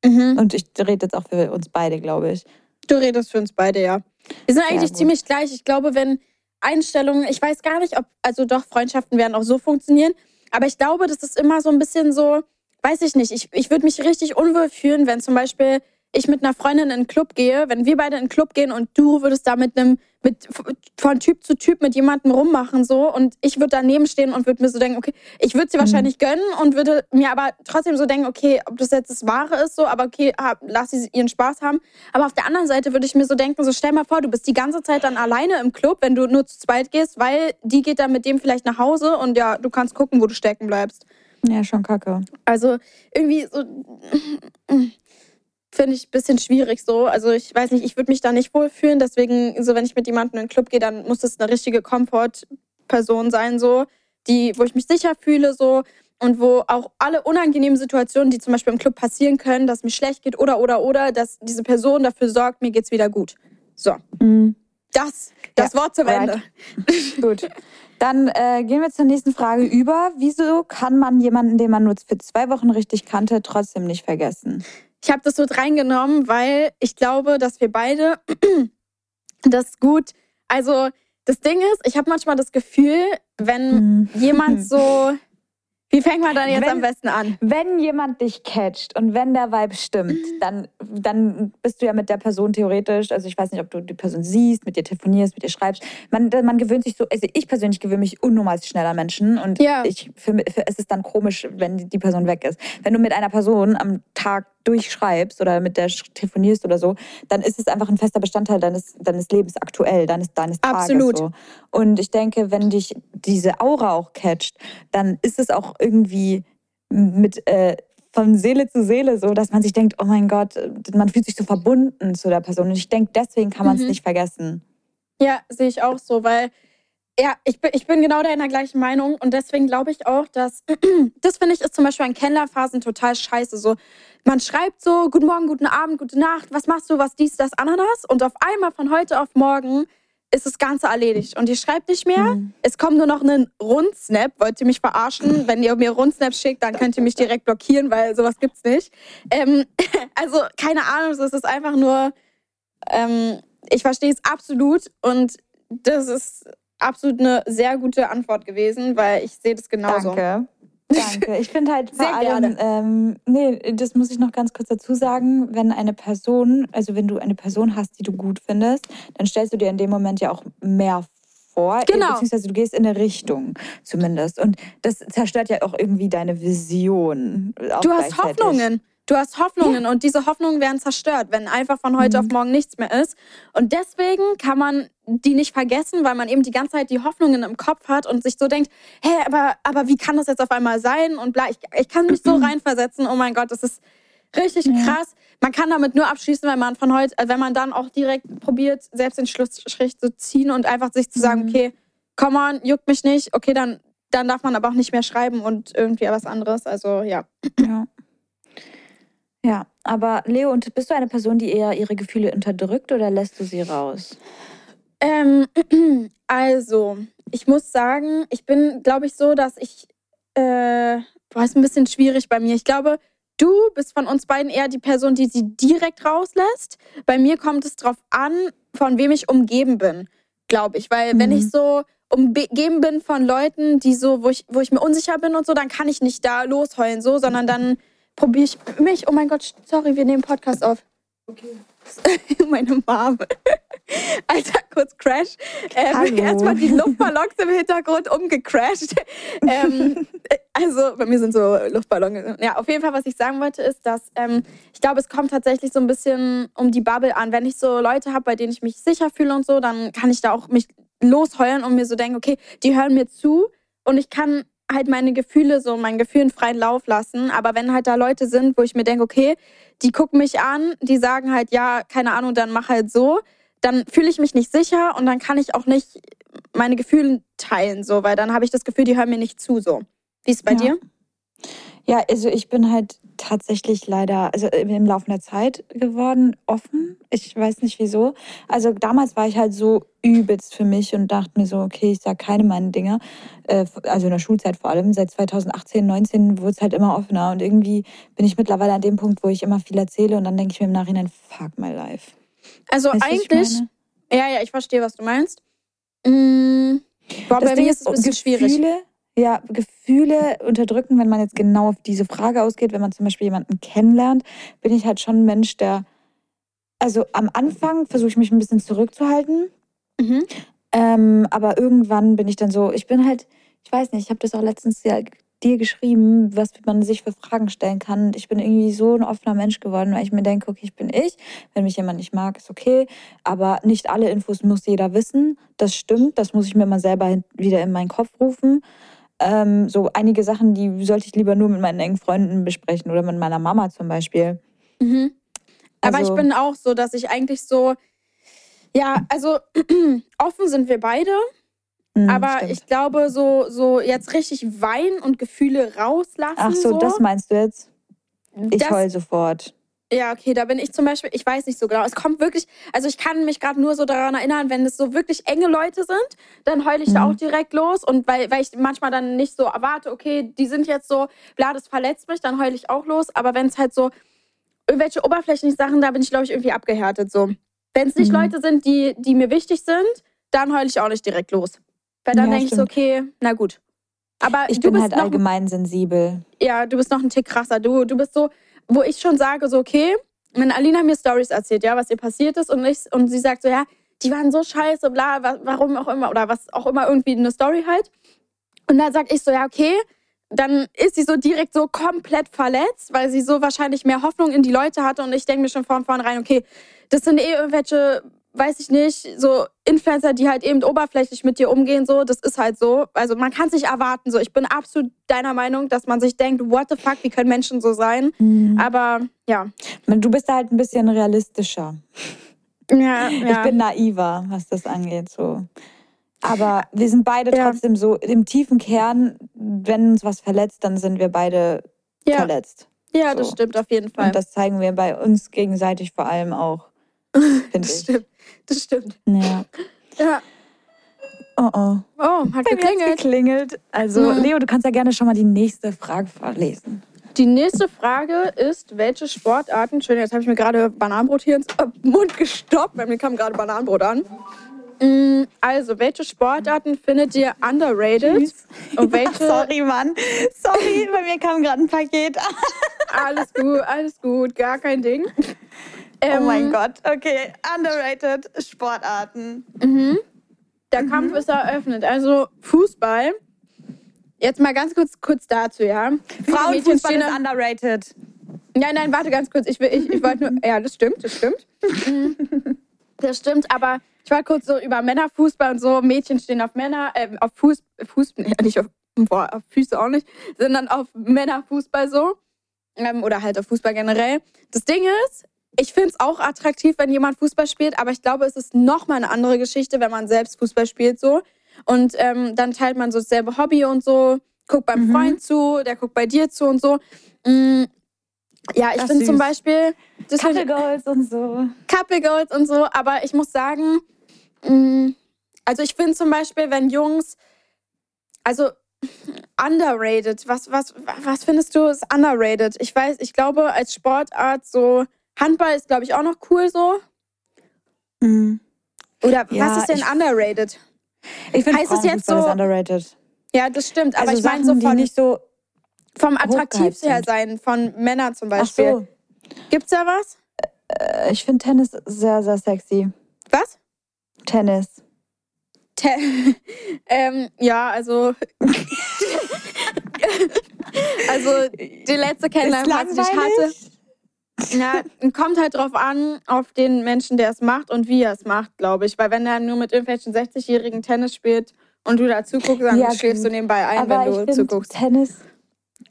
Mhm. Und ich rede jetzt auch für uns beide, glaube ich. Du redest für uns beide, ja. Wir sind eigentlich gut. ziemlich gleich. Ich glaube, wenn Einstellungen, ich weiß gar nicht, ob, also doch, Freundschaften werden auch so funktionieren, aber ich glaube, das ist immer so ein bisschen so, weiß ich nicht, ich, ich würde mich richtig unwohl fühlen, wenn zum Beispiel ich mit einer Freundin in einen Club gehe, wenn wir beide in einen Club gehen und du würdest da mit einem, mit, von Typ zu Typ mit jemandem rummachen so und ich würde daneben stehen und würde mir so denken, okay, ich würde sie Mhm. wahrscheinlich gönnen und würde mir aber trotzdem so denken, okay, ob das jetzt das Wahre ist, so, aber okay, hab, lass sie ihren Spaß haben. Aber auf der anderen Seite würde ich mir so denken, so stell mal vor, du bist die ganze Zeit dann alleine im Club, wenn du nur zu zweit gehst, weil die geht dann mit dem vielleicht nach Hause und ja, du kannst gucken, wo du stecken bleibst. Ja, schon kacke. Also irgendwie so finde ich ein bisschen schwierig so. Also ich weiß nicht, ich würde mich da nicht wohlfühlen. Deswegen, so wenn ich mit jemandem in den Club gehe, dann muss das eine richtige Komfortperson sein, so, die, wo ich mich sicher fühle, so. Und wo auch alle unangenehmen Situationen, die zum Beispiel im Club passieren können, dass mir schlecht geht oder oder oder, dass diese Person dafür sorgt, mir geht's wieder gut. So, Mhm. das, das Wort zum. Ende. Gut. Dann äh, gehen wir zur nächsten Frage über. Wieso kann man jemanden, den man nur für zwei Wochen richtig kannte, trotzdem nicht vergessen? Ich habe das mit reingenommen, weil ich glaube, dass wir beide das gut. Also das Ding ist, ich habe manchmal das Gefühl, wenn Mhm. jemand so. Wie fängt man dann jetzt Wenn- am besten an? Wenn jemand dich catcht und wenn der Vibe stimmt, dann, dann bist du ja mit der Person theoretisch, also ich weiß nicht, ob du die Person siehst, mit dir telefonierst, mit dir schreibst. Man, man gewöhnt sich so, also ich persönlich gewöhne mich unnormal schnell an Menschen und Ja. ich, für, für, es ist dann komisch, wenn die Person weg ist. Wenn du mit einer Person am Tag durchschreibst oder mit der telefonierst oder so, dann ist es einfach ein fester Bestandteil deines, deines Lebens aktuell, deines, deines Absolut. Tages. So. Und ich denke, wenn dich diese Aura auch catcht, dann ist es auch irgendwie mit äh, von Seele zu Seele so, dass man sich denkt, oh mein Gott, man fühlt sich so verbunden zu der Person. Und ich denke, deswegen kann man es Mhm. nicht vergessen. Ja, sehe ich auch so, weil ja, ich bin, ich bin genau deiner gleichen Meinung und deswegen glaube ich auch, dass das finde ich ist zum Beispiel an Kennenlernphasen total scheiße. So, man schreibt so, guten Morgen, guten Abend, gute Nacht, was machst du, was dies, das, Ananas und auf einmal von heute auf morgen ist das Ganze erledigt und ihr schreibt nicht mehr. Mhm. Es kommt nur noch ein Rundsnap. Wollt ihr mich verarschen? Wenn ihr mir Rundsnaps schickt, dann könnt ihr mich direkt blockieren, weil sowas gibt's nicht. Ähm, also keine Ahnung, es ist einfach nur ähm, ich verstehe es absolut und das ist absolut eine sehr gute Antwort gewesen, weil ich sehe das genauso. Danke. Danke. Ich finde halt vor Sehr allem, ähm, nee, das muss ich noch ganz kurz dazu sagen, wenn eine Person, also wenn du eine Person hast, die du gut findest, dann stellst du dir in dem Moment ja auch mehr vor. Genau. Beziehungsweise du gehst in eine Richtung zumindest. Und das zerstört ja auch irgendwie deine Vision. auch Du hast. Hoffnungen. Du hast Hoffnungen und diese Hoffnungen werden zerstört, wenn einfach von heute Mhm. auf morgen nichts mehr ist. Und deswegen kann man die nicht vergessen, weil man eben die ganze Zeit die Hoffnungen im Kopf hat und sich so denkt, hä, aber, aber wie kann das jetzt auf einmal sein? Und bla, ich, ich kann mich so reinversetzen, oh mein Gott, das ist richtig Ja. krass. Man kann damit nur abschließen, wenn man von heute, wenn man dann auch direkt probiert, selbst den Schlussstrich zu ziehen und einfach sich zu sagen, Mhm. okay, come on, juckt mich nicht, okay, dann, dann darf man aber auch nicht mehr schreiben und irgendwie was anderes. Also ja. Ja. Ja, aber Leo, und bist du eine Person, die eher ihre Gefühle unterdrückt oder lässt du sie raus? Ähm, also, ich muss sagen, ich bin, glaube ich, so, dass ich, äh, boah, ist ein bisschen schwierig bei mir. Ich glaube, du bist von uns beiden eher die Person, die sie direkt rauslässt. Bei mir kommt es drauf an, von wem ich umgeben bin, glaube ich. Weil wenn Mhm. ich so umgeben bin von Leuten, die so, wo ich, wo ich mir unsicher bin und so, dann kann ich nicht da losheulen, so, sondern dann probiere ich mich. Oh mein Gott, sorry, wir nehmen Podcast auf. Okay. Meine Mom. Alter, kurz Crash. Ähm. Erstmal die Luftballons im Hintergrund umgecrashed. ähm, also bei mir sind so Luftballons. Ja, auf jeden Fall, was ich sagen wollte, ist, dass ähm, ich glaube, es kommt tatsächlich so ein bisschen um die Bubble an. Wenn ich so Leute habe, bei denen ich mich sicher fühle und so, dann kann ich da auch mich losheulen und mir so denken, okay, die hören mir zu und ich kann halt meine Gefühle so, meinen Gefühlen freien Lauf lassen. Aber wenn halt da Leute sind, wo ich mir denke, okay, die gucken mich an, die sagen halt, ja, keine Ahnung, dann mach halt so, dann fühle ich mich nicht sicher und dann kann ich auch nicht meine Gefühle teilen, so, weil dann habe ich das Gefühl, die hören mir nicht zu, so. Wie ist es bei Ja. dir? Ja, also ich bin halt tatsächlich leider, also im Laufe der Zeit geworden, offen. Ich weiß nicht wieso. Also damals war ich halt so übelst für mich und dachte mir so, okay, ich sag keine meinen Dinge. Äh, Also in der Schulzeit vor allem. Seit 2018, 19 wurde es halt immer offener. Und irgendwie bin ich mittlerweile an dem Punkt, wo ich immer viel erzähle und dann denke ich mir im Nachhinein, fuck my life. Also Weißt eigentlich, ja, ja, ich verstehe, was du meinst. Mm, boah, Das bei Ding mir ist es ein bisschen schwierig. Gefühle, ja, Gefühle unterdrücken, wenn man jetzt genau auf diese Frage ausgeht, wenn man zum Beispiel jemanden kennenlernt, bin ich halt schon ein Mensch, der, also am Anfang versuche ich mich ein bisschen zurückzuhalten, Mhm. ähm, aber irgendwann bin ich dann so, ich bin halt, ich weiß nicht, ich habe das auch letztens ja dir geschrieben, was man sich für Fragen stellen kann. Ich bin irgendwie so ein offener Mensch geworden, weil ich mir denke, okay, ich bin ich. Wenn mich jemand nicht mag, ist okay. Aber nicht alle Infos muss jeder wissen. Das stimmt. Das muss ich mir mal selber wieder in meinen Kopf rufen. Ähm, so einige Sachen, die sollte ich lieber nur mit meinen engen Freunden besprechen oder mit meiner Mama zum Beispiel. Mhm. Aber Also- ich bin auch so, dass ich eigentlich so, ja, also offen sind wir beide, Hm, aber stimmt. ich glaube, so, so jetzt richtig weinen und Gefühle rauslassen. Ach so, das meinst du jetzt? Ich heul sofort. Ja, okay, da bin ich zum Beispiel, ich weiß nicht so genau. Es kommt wirklich, also ich kann mich gerade nur so daran erinnern, wenn es so wirklich enge Leute sind, dann heule ich da Mhm. auch direkt los. Und weil, weil ich manchmal dann nicht so erwarte, okay, die sind jetzt so, bla, das verletzt mich, dann heule ich auch los. Aber wenn es halt so irgendwelche oberflächlichen Sachen, da bin ich, glaube ich, irgendwie abgehärtet so. Wenn es nicht Mhm. Leute sind, die, die mir wichtig sind, dann heule ich auch nicht direkt los. Weil dann Ja, denke ich so, okay, na gut. Aber Ich bin halt allgemein sensibel. ja, du bist noch ein Tick krasser. Du, du bist so, wo ich schon sage, so, okay, wenn Alina mir Stories erzählt, ja, was ihr passiert ist und, ich, und sie sagt so, ja, die waren so scheiße, bla, wa- warum auch immer, oder was auch immer, irgendwie eine Story halt. Und dann sag ich so, ja, okay, dann ist sie so direkt so komplett verletzt, weil sie so wahrscheinlich mehr Hoffnung in die Leute hatte und ich denke mir schon von vornherein, okay, das sind eh irgendwelche, weiß ich nicht, so Influencer, die halt eben oberflächlich mit dir umgehen, so, das ist halt so. Also man kann sich erwarten, so, ich bin absolut deiner Meinung, dass man sich denkt, what the fuck, wie können Menschen so sein? Mhm. Aber ja, Du bist da halt ein bisschen realistischer. ja, Ich ja. bin naiver, was das angeht. So. Aber wir sind beide Ja. trotzdem so im tiefen Kern, wenn uns was verletzt, dann sind wir beide ja, verletzt. ja, das so. stimmt auf jeden Fall. Und das zeigen wir bei uns gegenseitig vor allem auch. Das ich. stimmt, das stimmt. Ja. Ja. Oh oh. Oh, hat geklingelt. geklingelt. Also, Mhm. Leo, du kannst ja gerne schon mal die nächste Frage vorlesen. Die nächste Frage ist, welche Sportarten, schön, jetzt habe ich mir gerade Bananenbrot hier ins Mund gestoppt, weil mir kam gerade Bananenbrot an. Mm, Also, welche Sportarten findet ihr underrated? Und welche, Sorry, Mann. Sorry, bei mir kam gerade ein Paket. alles gut, alles gut, gar kein Ding. Oh mein Ähm, Gott. Okay, underrated Sportarten. Mhm. Der Mhm. Kampf ist eröffnet. Also Fußball. Jetzt mal ganz kurz, kurz dazu, ja. Frauenfußball stehen ist underrated. Nein, nein, warte ganz kurz. Ich, will, ich, ich wollte nur. Ja, das stimmt, das stimmt. Das stimmt, aber ich wollte kurz so über Männerfußball und so. Mädchen stehen auf Männer, äh, auf Fuß, Fuß, nee, nicht auf, boah, auf Füße auch nicht, sondern auf Männerfußball so. Ähm, oder halt auf Fußball generell. Das Ding ist, ich finde es auch attraktiv, wenn jemand Fußball spielt, aber ich glaube, es ist nochmal eine andere Geschichte, wenn man selbst Fußball spielt so. Und ähm, dann teilt man so dasselbe Hobby und so, guckt beim Mhm. Freund zu, der guckt bei dir zu und so. Mm, ja, ich finde zum. Beispiel Couple Goals und so. Couple Goals und so, aber ich muss sagen, mh, also ich finde zum Beispiel, wenn Jungs, also underrated, was, was, was findest du ist underrated? Ich weiß, ich glaube, als Sportart so, Handball ist, glaube ich, auch noch cool so. Mhm. Oder Ja, was ist denn ich- underrated? Ich finde Heißt es jetzt so- underrated. Ja, das stimmt, aber also ich meine so von, nicht so. vom attraktivsten her sein, von Männern zum Ach Beispiel. so. Gibt's da was? Äh, Ich finde Tennis sehr, sehr sexy. Was? Tennis. Te ähm, ja, also. also, die letzte Kennenlernphase, die ich hatte. Ja, kommt halt drauf an, auf den Menschen, der es macht und wie er es macht, glaube ich. Weil wenn er nur mit irgendwelchen 60-Jährigen Tennis spielt und du da zuguckst, dann Ja, schläfst du gut. nebenbei ein, wenn ich du finde zuguckst. Tennis,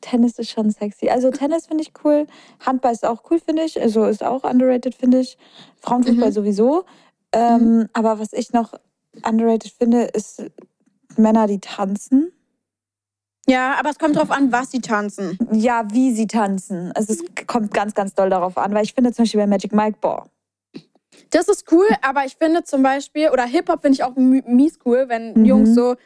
Tennis ist schon sexy. Also Tennis finde ich cool. Handball ist auch cool, finde ich. Also ist auch underrated, finde ich. Frauenfußball Mhm. sowieso. Ähm, Aber was ich noch underrated finde, ist Männer, die tanzen. Ja, aber es kommt drauf an, was sie tanzen. Ja, wie sie tanzen. Also es kommt ganz, ganz doll darauf an, weil ich finde zum Beispiel bei Magic Mike, boah, Das ist cool, aber ich finde zum Beispiel, oder Hip-Hop finde ich auch mies cool, wenn Mhm. Jungs so,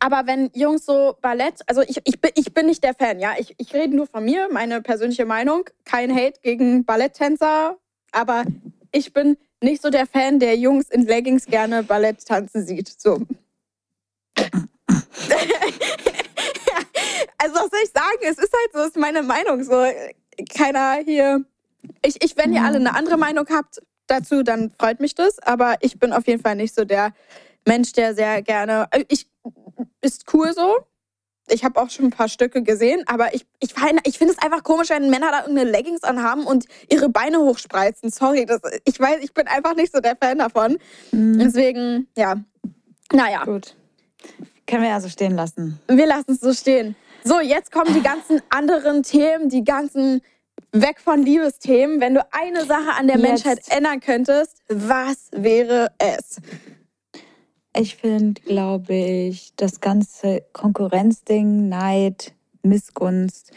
aber wenn Jungs so Ballett, also ich, ich, bin, ich bin nicht der Fan, ja. Ich, ich rede nur von mir, meine persönliche Meinung. Kein Hate gegen Balletttänzer, aber ich bin nicht so der Fan, der Jungs in Leggings gerne Ballett tanzen sieht. So. also was soll ich sagen? Es ist halt so, es ist meine Meinung. So, keiner hier. Ich, ich, wenn ihr alle eine andere Meinung habt dazu, dann freut mich das. Aber ich bin auf jeden Fall nicht so der Mensch, der sehr gerne. äh, Ich ist cool so. Ich habe auch schon ein paar Stücke gesehen, aber ich, ich, ich finde es einfach komisch, wenn Männer da irgendeine Leggings anhaben und ihre Beine hochspreizen. Sorry, das, ich weiß, ich bin einfach nicht so der Fan davon. Deswegen, ja. Naja, gut. Können wir ja so stehen lassen. wir lassen es so stehen. So, jetzt kommen die ganzen anderen Themen, die ganzen weg von Liebesthemen. Wenn du eine Sache an der Jetzt. Menschheit ändern könntest, was wäre es? Ich finde, glaube ich, das ganze Konkurrenzding, Neid, Missgunst,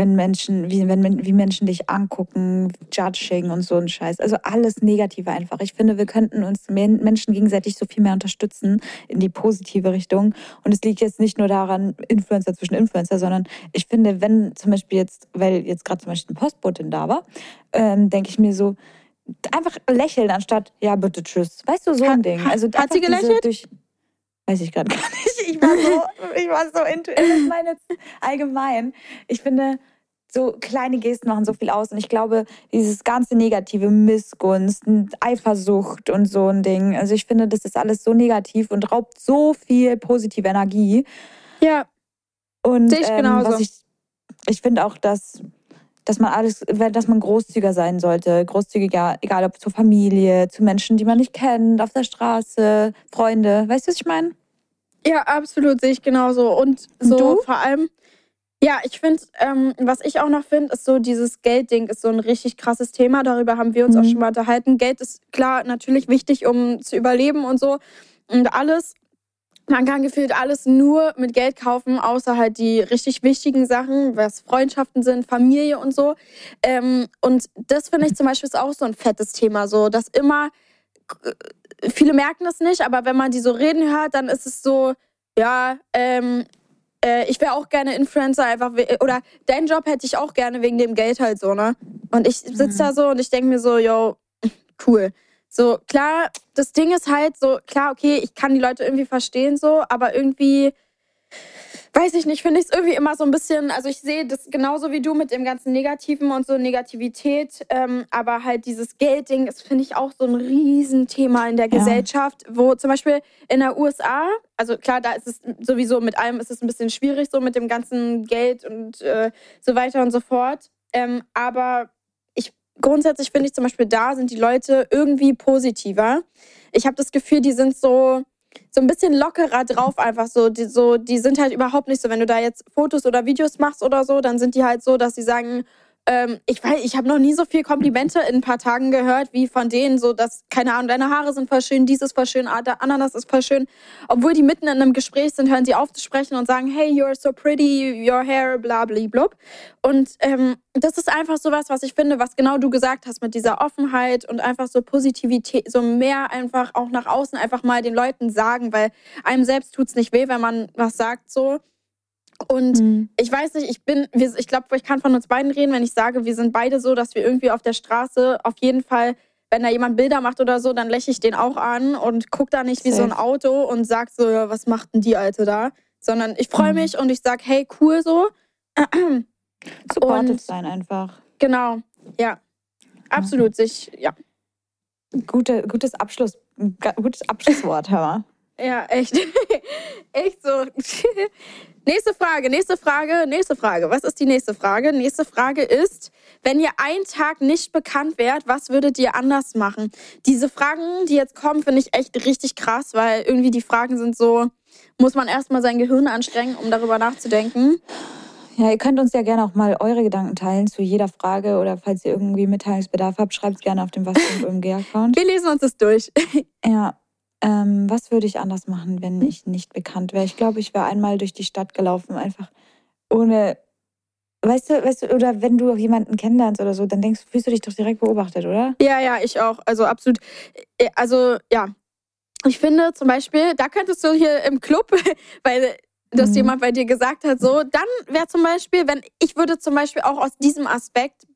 wenn Menschen, wie, wenn, wie Menschen dich angucken, Judging und so ein Scheiß. Also alles Negative einfach. Ich finde, wir könnten uns Men- Menschen gegenseitig so viel mehr unterstützen in die positive Richtung. Und es liegt jetzt nicht nur daran, Influencer zwischen Influencer, sondern ich finde, wenn zum Beispiel jetzt, weil jetzt gerade zum Beispiel eine Postbotin da war, ähm, denke ich mir so, einfach lächeln anstatt, ja, bitte, tschüss. Weißt du, so ein Hat- Ding. Also hat sie gelächelt? Durch, weiß ich gerade gar nicht. Ich war so, ich war so into, ich meine jetzt allgemein. Ich finde, so kleine Gesten machen so viel aus. Und ich glaube, dieses ganze negative Missgunst, Eifersucht und so ein Ding. Also ich finde, das ist alles so negativ und raubt so viel positive Energie. Ja, Und Sehe ich ähm, genauso. was ich, ich finde auch, dass, dass man alles, dass man großzügiger sein sollte. Großzügiger, egal ob zur Familie, zu Menschen, die man nicht kennt, auf der Straße, Freunde. Weißt du, was ich meine? Ja, absolut, sehe ich genauso. Und so du? vor allem, ja, ich finde, ähm, was ich auch noch finde, ist so dieses Geldding ist so ein richtig krasses Thema. Darüber haben wir uns auch Mhm. schon mal unterhalten. Geld ist klar natürlich wichtig, um zu überleben und so. Und alles, man kann gefühlt alles nur mit Geld kaufen, außer halt die richtig wichtigen Sachen, was Freundschaften sind, Familie und so. Ähm, und das finde ich zum Beispiel ist auch so ein fettes Thema, so dass immer viele merken das nicht, aber wenn man die so reden hört, dann ist es so, ja, ähm, äh, ich wäre auch gerne Influencer, einfach, oder deinen Job hätte ich auch gerne wegen dem Geld halt so, ne? Und ich sitze da so und ich denke mir so, yo, cool. So, klar, das Ding ist halt so, klar, okay, ich kann die Leute irgendwie verstehen so, aber irgendwie, weiß ich nicht, finde ich es irgendwie immer so ein bisschen, also ich sehe das genauso wie du mit dem ganzen Negativen und so Negativität, ähm, aber halt dieses Geldding ist, finde ich, auch so ein Riesenthema in der ja. Gesellschaft, wo zum Beispiel in der USA, also klar, da ist es sowieso mit allem ist es ein bisschen schwierig, so mit dem ganzen Geld und äh, so weiter und so fort, ähm, aber ich grundsätzlich finde ich zum Beispiel da sind die Leute irgendwie positiver. Ich habe das Gefühl, die sind so so ein bisschen lockerer drauf einfach so die, so. die sind halt überhaupt nicht so, wenn du da jetzt Fotos oder Videos machst oder so, dann sind die halt so, dass sie sagen, ähm, ich weiß, ich habe noch nie so viel Komplimente in ein paar Tagen gehört wie von denen, so dass, keine Ahnung, deine Haare sind voll schön, dieses voll schön, der Ananas ist voll schön. Obwohl die mitten in einem Gespräch sind, hören sie auf zu sprechen und sagen, hey, you're so pretty, your hair, bla bla blub. Und ähm, das ist einfach so was, was ich finde, was genau du gesagt hast mit dieser Offenheit und einfach so Positivität, so mehr einfach auch nach außen einfach mal den Leuten sagen, weil einem selbst tut es nicht weh, wenn man was sagt so. Und mhm. ich weiß nicht, ich bin, ich glaube, ich kann von uns beiden reden, wenn ich sage, wir sind beide so, dass wir irgendwie auf der Straße auf jeden Fall, wenn da jemand Bilder macht oder so, dann lächle ich den auch an und gucke da nicht wie so ein Auto und sag so, ja, was macht denn die Alte da? Sondern ich freue mhm. mich und ich sag, hey, cool so. Supportive sein einfach. Genau, ja. Absolut, sich, ja. Gute, gutes Abschluss, gutes Abschlusswort, hör mal. Ja, echt. echt so. nächste Frage, nächste Frage, nächste Frage. Was ist die nächste Frage? Nächste Frage ist, wenn ihr einen Tag nicht bekannt wärt, was würdet ihr anders machen? Diese Fragen, die jetzt kommen, finde ich echt richtig krass, weil irgendwie die Fragen sind so, muss man erstmal sein Gehirn anstrengen, um darüber nachzudenken. Ja, ihr könnt uns ja gerne auch mal eure Gedanken teilen zu jeder Frage oder falls ihr irgendwie Mitteilungsbedarf habt, schreibt es gerne auf dem Was OMG-Account. Wir lesen uns das durch. ja, ähm, was würde ich anders machen, wenn ich nicht bekannt wäre? Ich glaube, ich wäre einmal durch die Stadt gelaufen, einfach ohne. Weißt du, weißt du, oder wenn du jemanden kennenlernst oder so, dann denkst fühlst du dich doch direkt beobachtet, oder? Ja, ja, ich auch. Also absolut. Äh, also, ja. Ich finde zum Beispiel, da könntest du hier im Club, weil dass mhm. jemand bei dir gesagt hat, so, dann wäre zum Beispiel, wenn ich würde zum Beispiel auch aus diesem Aspekt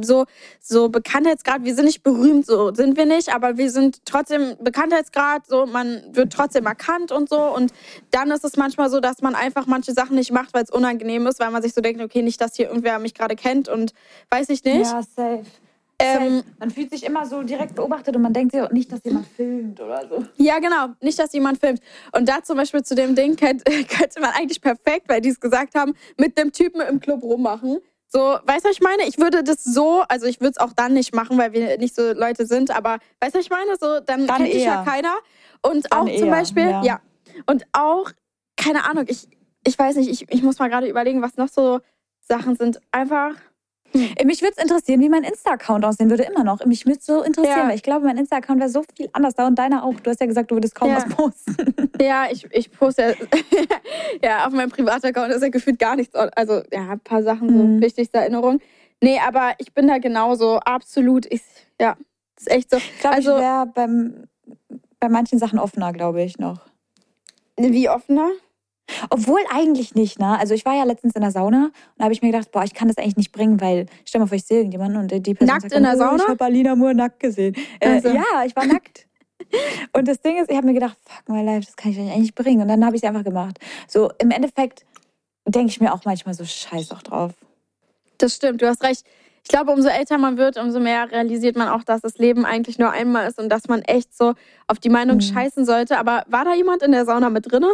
so, so Bekanntheitsgrad, wir sind nicht berühmt, so sind wir nicht, aber wir sind trotzdem Bekanntheitsgrad, so, man wird trotzdem erkannt und so. Und dann ist es manchmal so, dass man einfach manche Sachen nicht macht, weil es unangenehm ist, weil man sich so denkt, okay, nicht, dass hier irgendwer mich gerade kennt und weiß ich nicht. Ja, safe. Ähm, man fühlt sich immer so direkt beobachtet und man denkt sich nicht, dass jemand filmt oder so. Ja, genau, nicht, dass jemand filmt. Und da zum Beispiel zu dem Ding könnte, könnte man eigentlich perfekt, weil die es gesagt haben, mit dem Typen im Club rummachen. So, weißt du, was ich meine? Ich würde das so, also ich würde es auch dann nicht machen, weil wir nicht so Leute sind, aber weißt du, was ich meine? So, dann, dann kennt dich ja keiner. Und dann auch eher, zum Beispiel, ja. ja. Und auch, keine Ahnung, ich, ich weiß nicht, ich, ich muss mal gerade überlegen, was noch so Sachen sind. Einfach. Mich würde es interessieren, wie mein Insta-Account aussehen würde, immer noch. Mich würde es so interessieren, ja. weil ich glaube, mein Insta-Account wäre so viel anders da und deiner auch. Du hast ja gesagt, du würdest kaum ja. was posten. Ja, ich, ich poste ja, auf meinem Privat-Account ist ja gefühlt gar nichts. Also, ja, ein paar Sachen, so mhm. wichtigste Erinnerungen. Nee, aber ich bin da genauso, absolut. Ich, ja, ist echt so. Ich glaube, also, ich wäre bei manchen Sachen offener, glaube ich, noch. Wie offener? Obwohl eigentlich nicht, ne? Also ich war ja letztens in der Sauna und da habe ich mir gedacht, boah, ich kann das eigentlich nicht bringen, weil stell mal vor, ich sehe irgendjemanden und die Person Nackt sagt, in der oh, Sauna? Ich habe Alina Moore nackt gesehen. Äh, also. Ja, ich war nackt. und das Ding ist, ich habe mir gedacht, fuck my life, das kann ich eigentlich nicht bringen. Und dann habe ich es einfach gemacht. So, im Endeffekt denke ich mir auch manchmal so scheiß auch drauf. Das stimmt, du hast recht. Ich glaube, umso älter man wird, umso mehr realisiert man auch, dass das Leben eigentlich nur einmal ist und dass man echt so auf die Meinung mhm. scheißen sollte. Aber war da jemand in der Sauna mit drinne?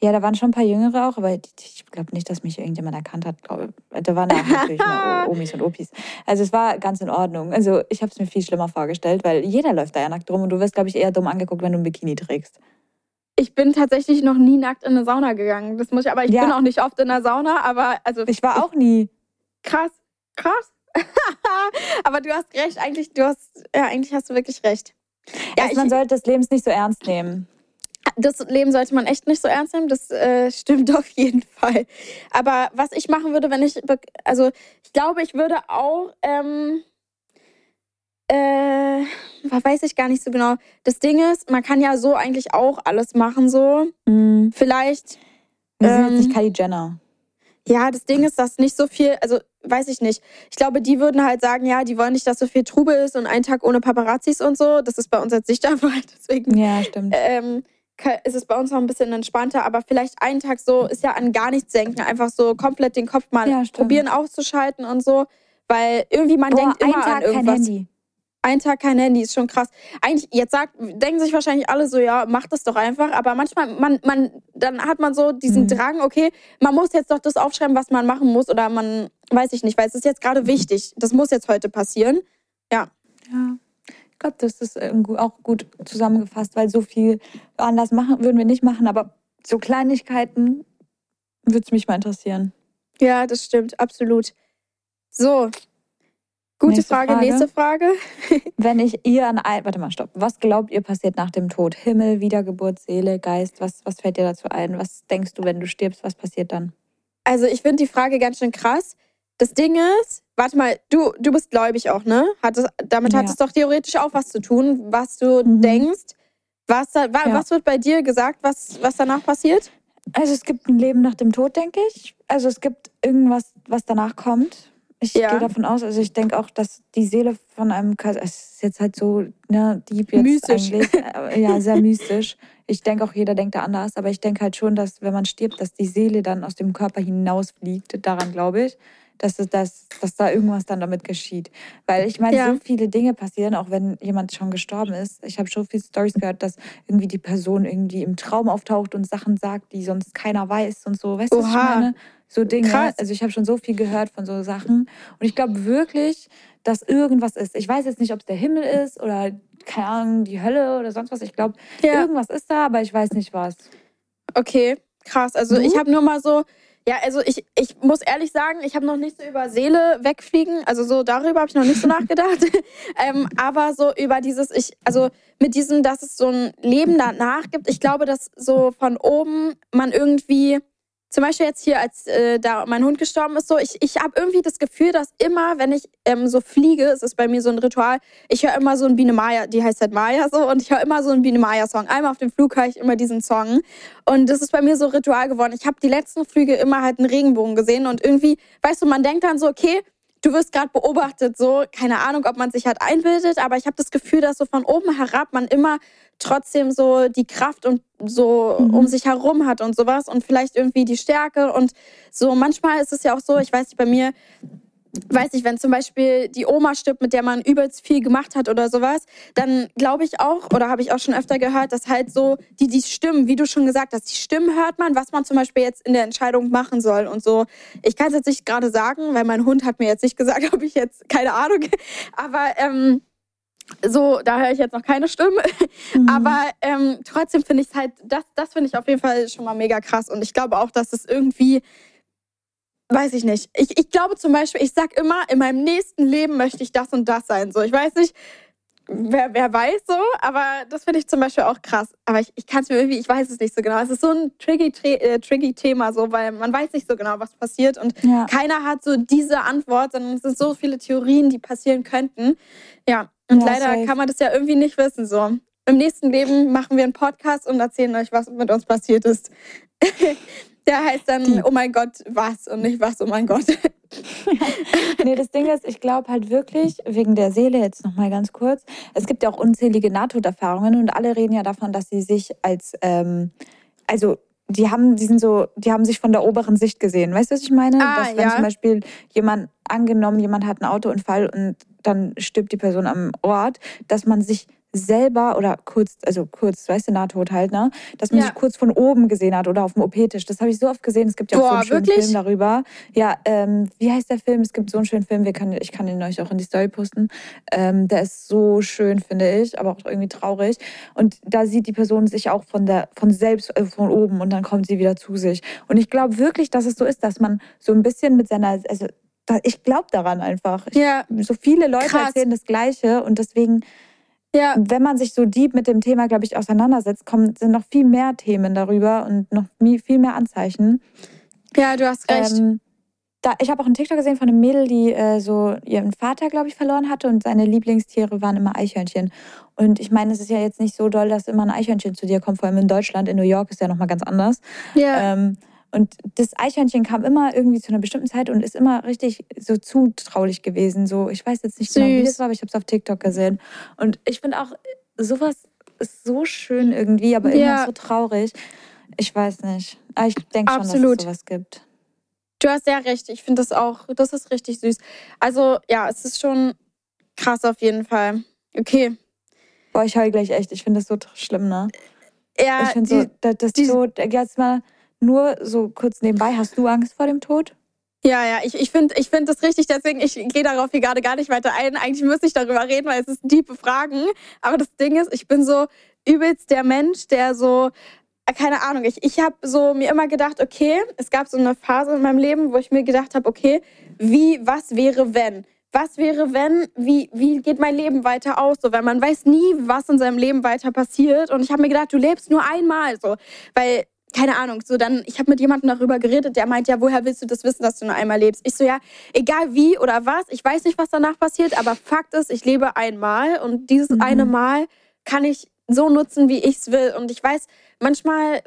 Ja, da waren schon ein paar Jüngere auch, aber ich glaube nicht, dass mich irgendjemand erkannt hat. Da waren auch natürlich nur Omis und Opis. Also es war ganz in Ordnung. Also ich habe es mir viel schlimmer vorgestellt, weil jeder läuft da ja nackt rum und du wirst, glaube ich, eher dumm angeguckt, wenn du ein Bikini trägst. Ich bin tatsächlich noch nie nackt in eine Sauna gegangen. Das muss ich, aber ich ja. bin auch nicht oft in der Sauna, aber also. Ich war auch nie. Krass, krass. aber du hast recht, eigentlich, du hast, ja, eigentlich hast du wirklich recht. Ja, also man sollte das Leben nicht so ernst nehmen das Leben sollte man echt nicht so ernst nehmen. Das äh, stimmt auf jeden Fall. Aber was ich machen würde, wenn ich, also ich glaube, ich würde auch, ähm, äh, weiß ich gar nicht so genau. Das Ding ist, man kann ja so eigentlich auch alles machen, so. Mhm. Vielleicht. Wir sind ähm, jetzt nicht Kylie Jenner. Ja, das Ding ist, dass nicht so viel, also weiß ich nicht. Ich glaube, die würden halt sagen, ja, die wollen nicht, dass so viel Trubel ist und ein Tag ohne Paparazzis und so. Das ist bei uns jetzt nicht der Fall. Deswegen. Ja, stimmt. Ähm, ist es bei uns noch ein bisschen entspannter, aber vielleicht einen Tag so ist ja an gar nichts denken, einfach so komplett den Kopf mal Ja, probieren auszuschalten und so, weil irgendwie man Boah, denkt ein immer Tag an kein irgendwas. Handy. Ein Tag kein Handy ist schon krass. Eigentlich, jetzt sagt, denken sich wahrscheinlich alle so, ja, mach das doch einfach. Aber manchmal, man, man, dann hat man so diesen Mhm. Drang, okay, man muss jetzt doch das aufschreiben, was man machen muss. Oder man, weiß ich nicht, weil es ist jetzt gerade wichtig. Das muss jetzt heute passieren. Ja. Ich glaube, das ist irgendwo auch gut zusammengefasst, weil so viel anders machen würden wir nicht machen, aber so Kleinigkeiten würde es mich mal interessieren. Ja, das stimmt, absolut. So. Gute Nächste Frage, Frage. nächste Frage. Wenn ich ihr an ein, warte mal, stopp. Was glaubt ihr passiert nach dem Tod? Himmel, Wiedergeburt, Seele, Geist? Was, was fällt dir dazu ein? Was denkst du, wenn du stirbst? Was passiert dann? Also, ich finde die Frage ganz schön krass. Das Ding ist, warte mal, du, du bist gläubig auch, ne? Hat es, damit hat Ja. es doch theoretisch auch was zu tun, was du Mhm. denkst. Was, da, wa, Ja. was wird bei dir gesagt, was, was danach passiert? Also es gibt ein Leben nach dem Tod, denke ich. Also es gibt irgendwas, was danach kommt. Ich Ja. gehe davon aus, also ich denke auch, dass die Seele von einem Kaiser, es ist jetzt halt so ne, deep jetzt Mystisch. eigentlich, äh, ja, sehr mystisch. Ich denke auch, jeder denkt da anders, aber ich denke halt schon, dass wenn man stirbt, dass die Seele dann aus dem Körper hinausfliegt. Daran glaube ich, dass, dass, dass da irgendwas dann damit geschieht. Weil ich meine, Ja. so viele Dinge passieren, auch wenn jemand schon gestorben ist. Ich habe schon viele Stories gehört, dass irgendwie die Person irgendwie im Traum auftaucht und Sachen sagt, die sonst keiner weiß und so. Weißt du, was ich meine? So Dinge. Krass. Also ich habe schon so viel gehört von so Sachen. Und ich glaube wirklich, dass irgendwas ist. Ich weiß jetzt nicht, ob es der Himmel ist oder, keine Ahnung, die Hölle oder sonst was. Ich glaube, Ja. irgendwas ist da, aber ich weiß nicht was. Okay, krass. Also Du? ich habe nur mal so, ja, also ich, ich muss ehrlich sagen, ich habe noch nicht so über Seele wegfliegen, also so darüber habe ich noch nicht so nachgedacht. ähm, aber so über dieses, ich, also mit diesem, dass es so ein Leben danach gibt, ich glaube, dass so von oben man irgendwie, zum Beispiel jetzt hier, als äh, da mein Hund gestorben ist, so, ich, ich habe irgendwie das Gefühl, dass immer, wenn ich ähm, so fliege, es ist bei mir so ein Ritual, ich höre immer so ein Biene Maya, die heißt halt Maya so, und ich höre immer so einen Biene Maya-Song. Einmal auf dem Flug höre ich immer diesen Song. Und das ist bei mir so Ritual geworden. Ich habe die letzten Flüge immer halt einen Regenbogen gesehen und irgendwie, weißt du, man denkt dann so, okay, du wirst gerade beobachtet, so, keine Ahnung, ob man sich halt einbildet, aber ich habe das Gefühl, dass so von oben herab man immer trotzdem so die Kraft und so Mhm. um sich herum hat und sowas und vielleicht irgendwie die Stärke und so. Manchmal ist es ja auch so, ich weiß nicht, bei mir, weiß ich, wenn zum Beispiel die Oma stirbt, mit der man übelst viel gemacht hat oder sowas, dann glaube ich auch, oder habe ich auch schon öfter gehört, dass halt so die, die Stimmen, wie du schon gesagt hast, die Stimmen hört man, was man zum Beispiel jetzt in der Entscheidung machen soll und so. Ich kann es jetzt nicht gerade sagen, weil mein Hund hat mir jetzt nicht gesagt, ob ich jetzt, keine Ahnung, aber ähm, so, da höre ich jetzt noch keine Stimme. Mhm. Aber ähm, trotzdem finde ich es halt, das, das finde ich auf jeden Fall schon mal mega krass. Und ich glaube auch, dass es irgendwie, weiß ich nicht. Ich, ich glaube zum Beispiel, ich sag immer, in meinem nächsten Leben möchte ich das und das sein. So, ich weiß nicht, wer, wer weiß so, aber das finde ich zum Beispiel auch krass. Aber ich, ich kann es mir irgendwie, ich weiß es nicht so genau. Es ist so ein tricky, äh, tricky Thema, so, weil man weiß nicht so genau, was passiert. Und Ja. keiner hat so diese Antwort, sondern es sind so viele Theorien, die passieren könnten. Ja, und Ja, leider safe. kann man das ja irgendwie nicht wissen. So. Im nächsten Leben machen wir einen Podcast und erzählen euch, was mit uns passiert ist. Der heißt dann, Deep. oh mein Gott, was und nicht was, oh mein Gott. Nee, das Ding ist, ich glaube halt wirklich, wegen der Seele jetzt nochmal ganz kurz, es gibt ja auch unzählige Nahtoderfahrungen und alle reden ja davon, dass sie sich als, ähm, also die haben, die sind so, die haben sich von der oberen Sicht gesehen. Weißt du, was ich meine? Ah, dass wenn ja. zum Beispiel jemand, angenommen, jemand hat einen Autounfall und dann stirbt die Person am Ort, dass man sich selber oder kurz, also kurz, weißt du, Nahtod halt, ne? Dass man Ja. sich kurz von oben gesehen hat oder auf dem OP-Tisch. Das habe ich so oft gesehen. Es gibt ja auch so Boah, einen schönen wirklich? Film darüber. Ja, ähm, wie heißt der Film? Es gibt so einen schönen Film, wir kann, ich kann ihn euch auch in die Story posten. Ähm, der ist so schön, finde ich, aber auch irgendwie traurig. Und da sieht die Person sich auch von der, von selbst, äh, von oben und dann kommt sie wieder zu sich. Und ich glaube wirklich, dass es so ist, dass man so ein bisschen mit seiner, also ich glaube daran einfach. Ich, Ja, so viele Leute Krass. erzählen das Gleiche und deswegen, ja, wenn man sich so deep mit dem Thema, glaube ich, auseinandersetzt, kommen, sind noch viel mehr Themen darüber und noch viel mehr Anzeichen. ja, du hast recht. Ähm, da, ich habe auch einen TikTok gesehen von einem Mädel, die äh, so ihren Vater, glaube ich, verloren hatte und seine Lieblingstiere waren immer Eichhörnchen. Und ich meine, es ist ja jetzt nicht so doll, dass immer ein Eichhörnchen zu dir kommt, vor allem in Deutschland. In New York ist ja nochmal ganz anders. ja, Ähm, und das Eichhörnchen kam immer irgendwie zu einer bestimmten Zeit und ist immer richtig so zutraulich gewesen. So, ich weiß jetzt nicht genau, wie Süß. das war, aber ich habe es auf TikTok gesehen. Und ich finde auch, sowas ist so schön irgendwie, aber Ja. immer so traurig. Ich weiß nicht. Aber ich denke schon, Absolut. dass es sowas gibt. Du hast sehr recht. Ich finde das auch, das ist richtig süß. Also ja, es ist schon krass auf jeden Fall. Okay. Boah, ich heul gleich echt. Ich finde das so schlimm, ne? Ja, ich finde so, die- das, das die- so, jetzt mal nur so kurz nebenbei. Hast du Angst vor dem Tod? ja, ja, ich, ich finde ich find das richtig, deswegen, ich gehe darauf hier gerade gar nicht weiter ein. Eigentlich müsste ich darüber reden, weil es ist tiefe Fragen. Aber das Ding ist, ich bin so übelst der Mensch, der so, äh, keine Ahnung, ich, ich habe so mir immer gedacht, okay, es gab so eine Phase in meinem Leben, wo ich mir gedacht habe, okay, wie, was wäre, wenn? Was wäre, wenn, wie, wie geht mein Leben weiter aus? So, weil man weiß nie, was in seinem Leben weiter passiert. Und ich habe mir gedacht, du lebst nur einmal so. Weil, keine Ahnung, so dann, ich habe mit jemandem darüber geredet, der meint, ja, woher willst du das wissen, dass du nur einmal lebst? Ich so, ja, egal wie oder was, ich weiß nicht, was danach passiert, aber Fakt ist, ich lebe einmal und dieses Mhm. eine Mal kann ich so nutzen, wie ich es will. Und ich weiß, manchmal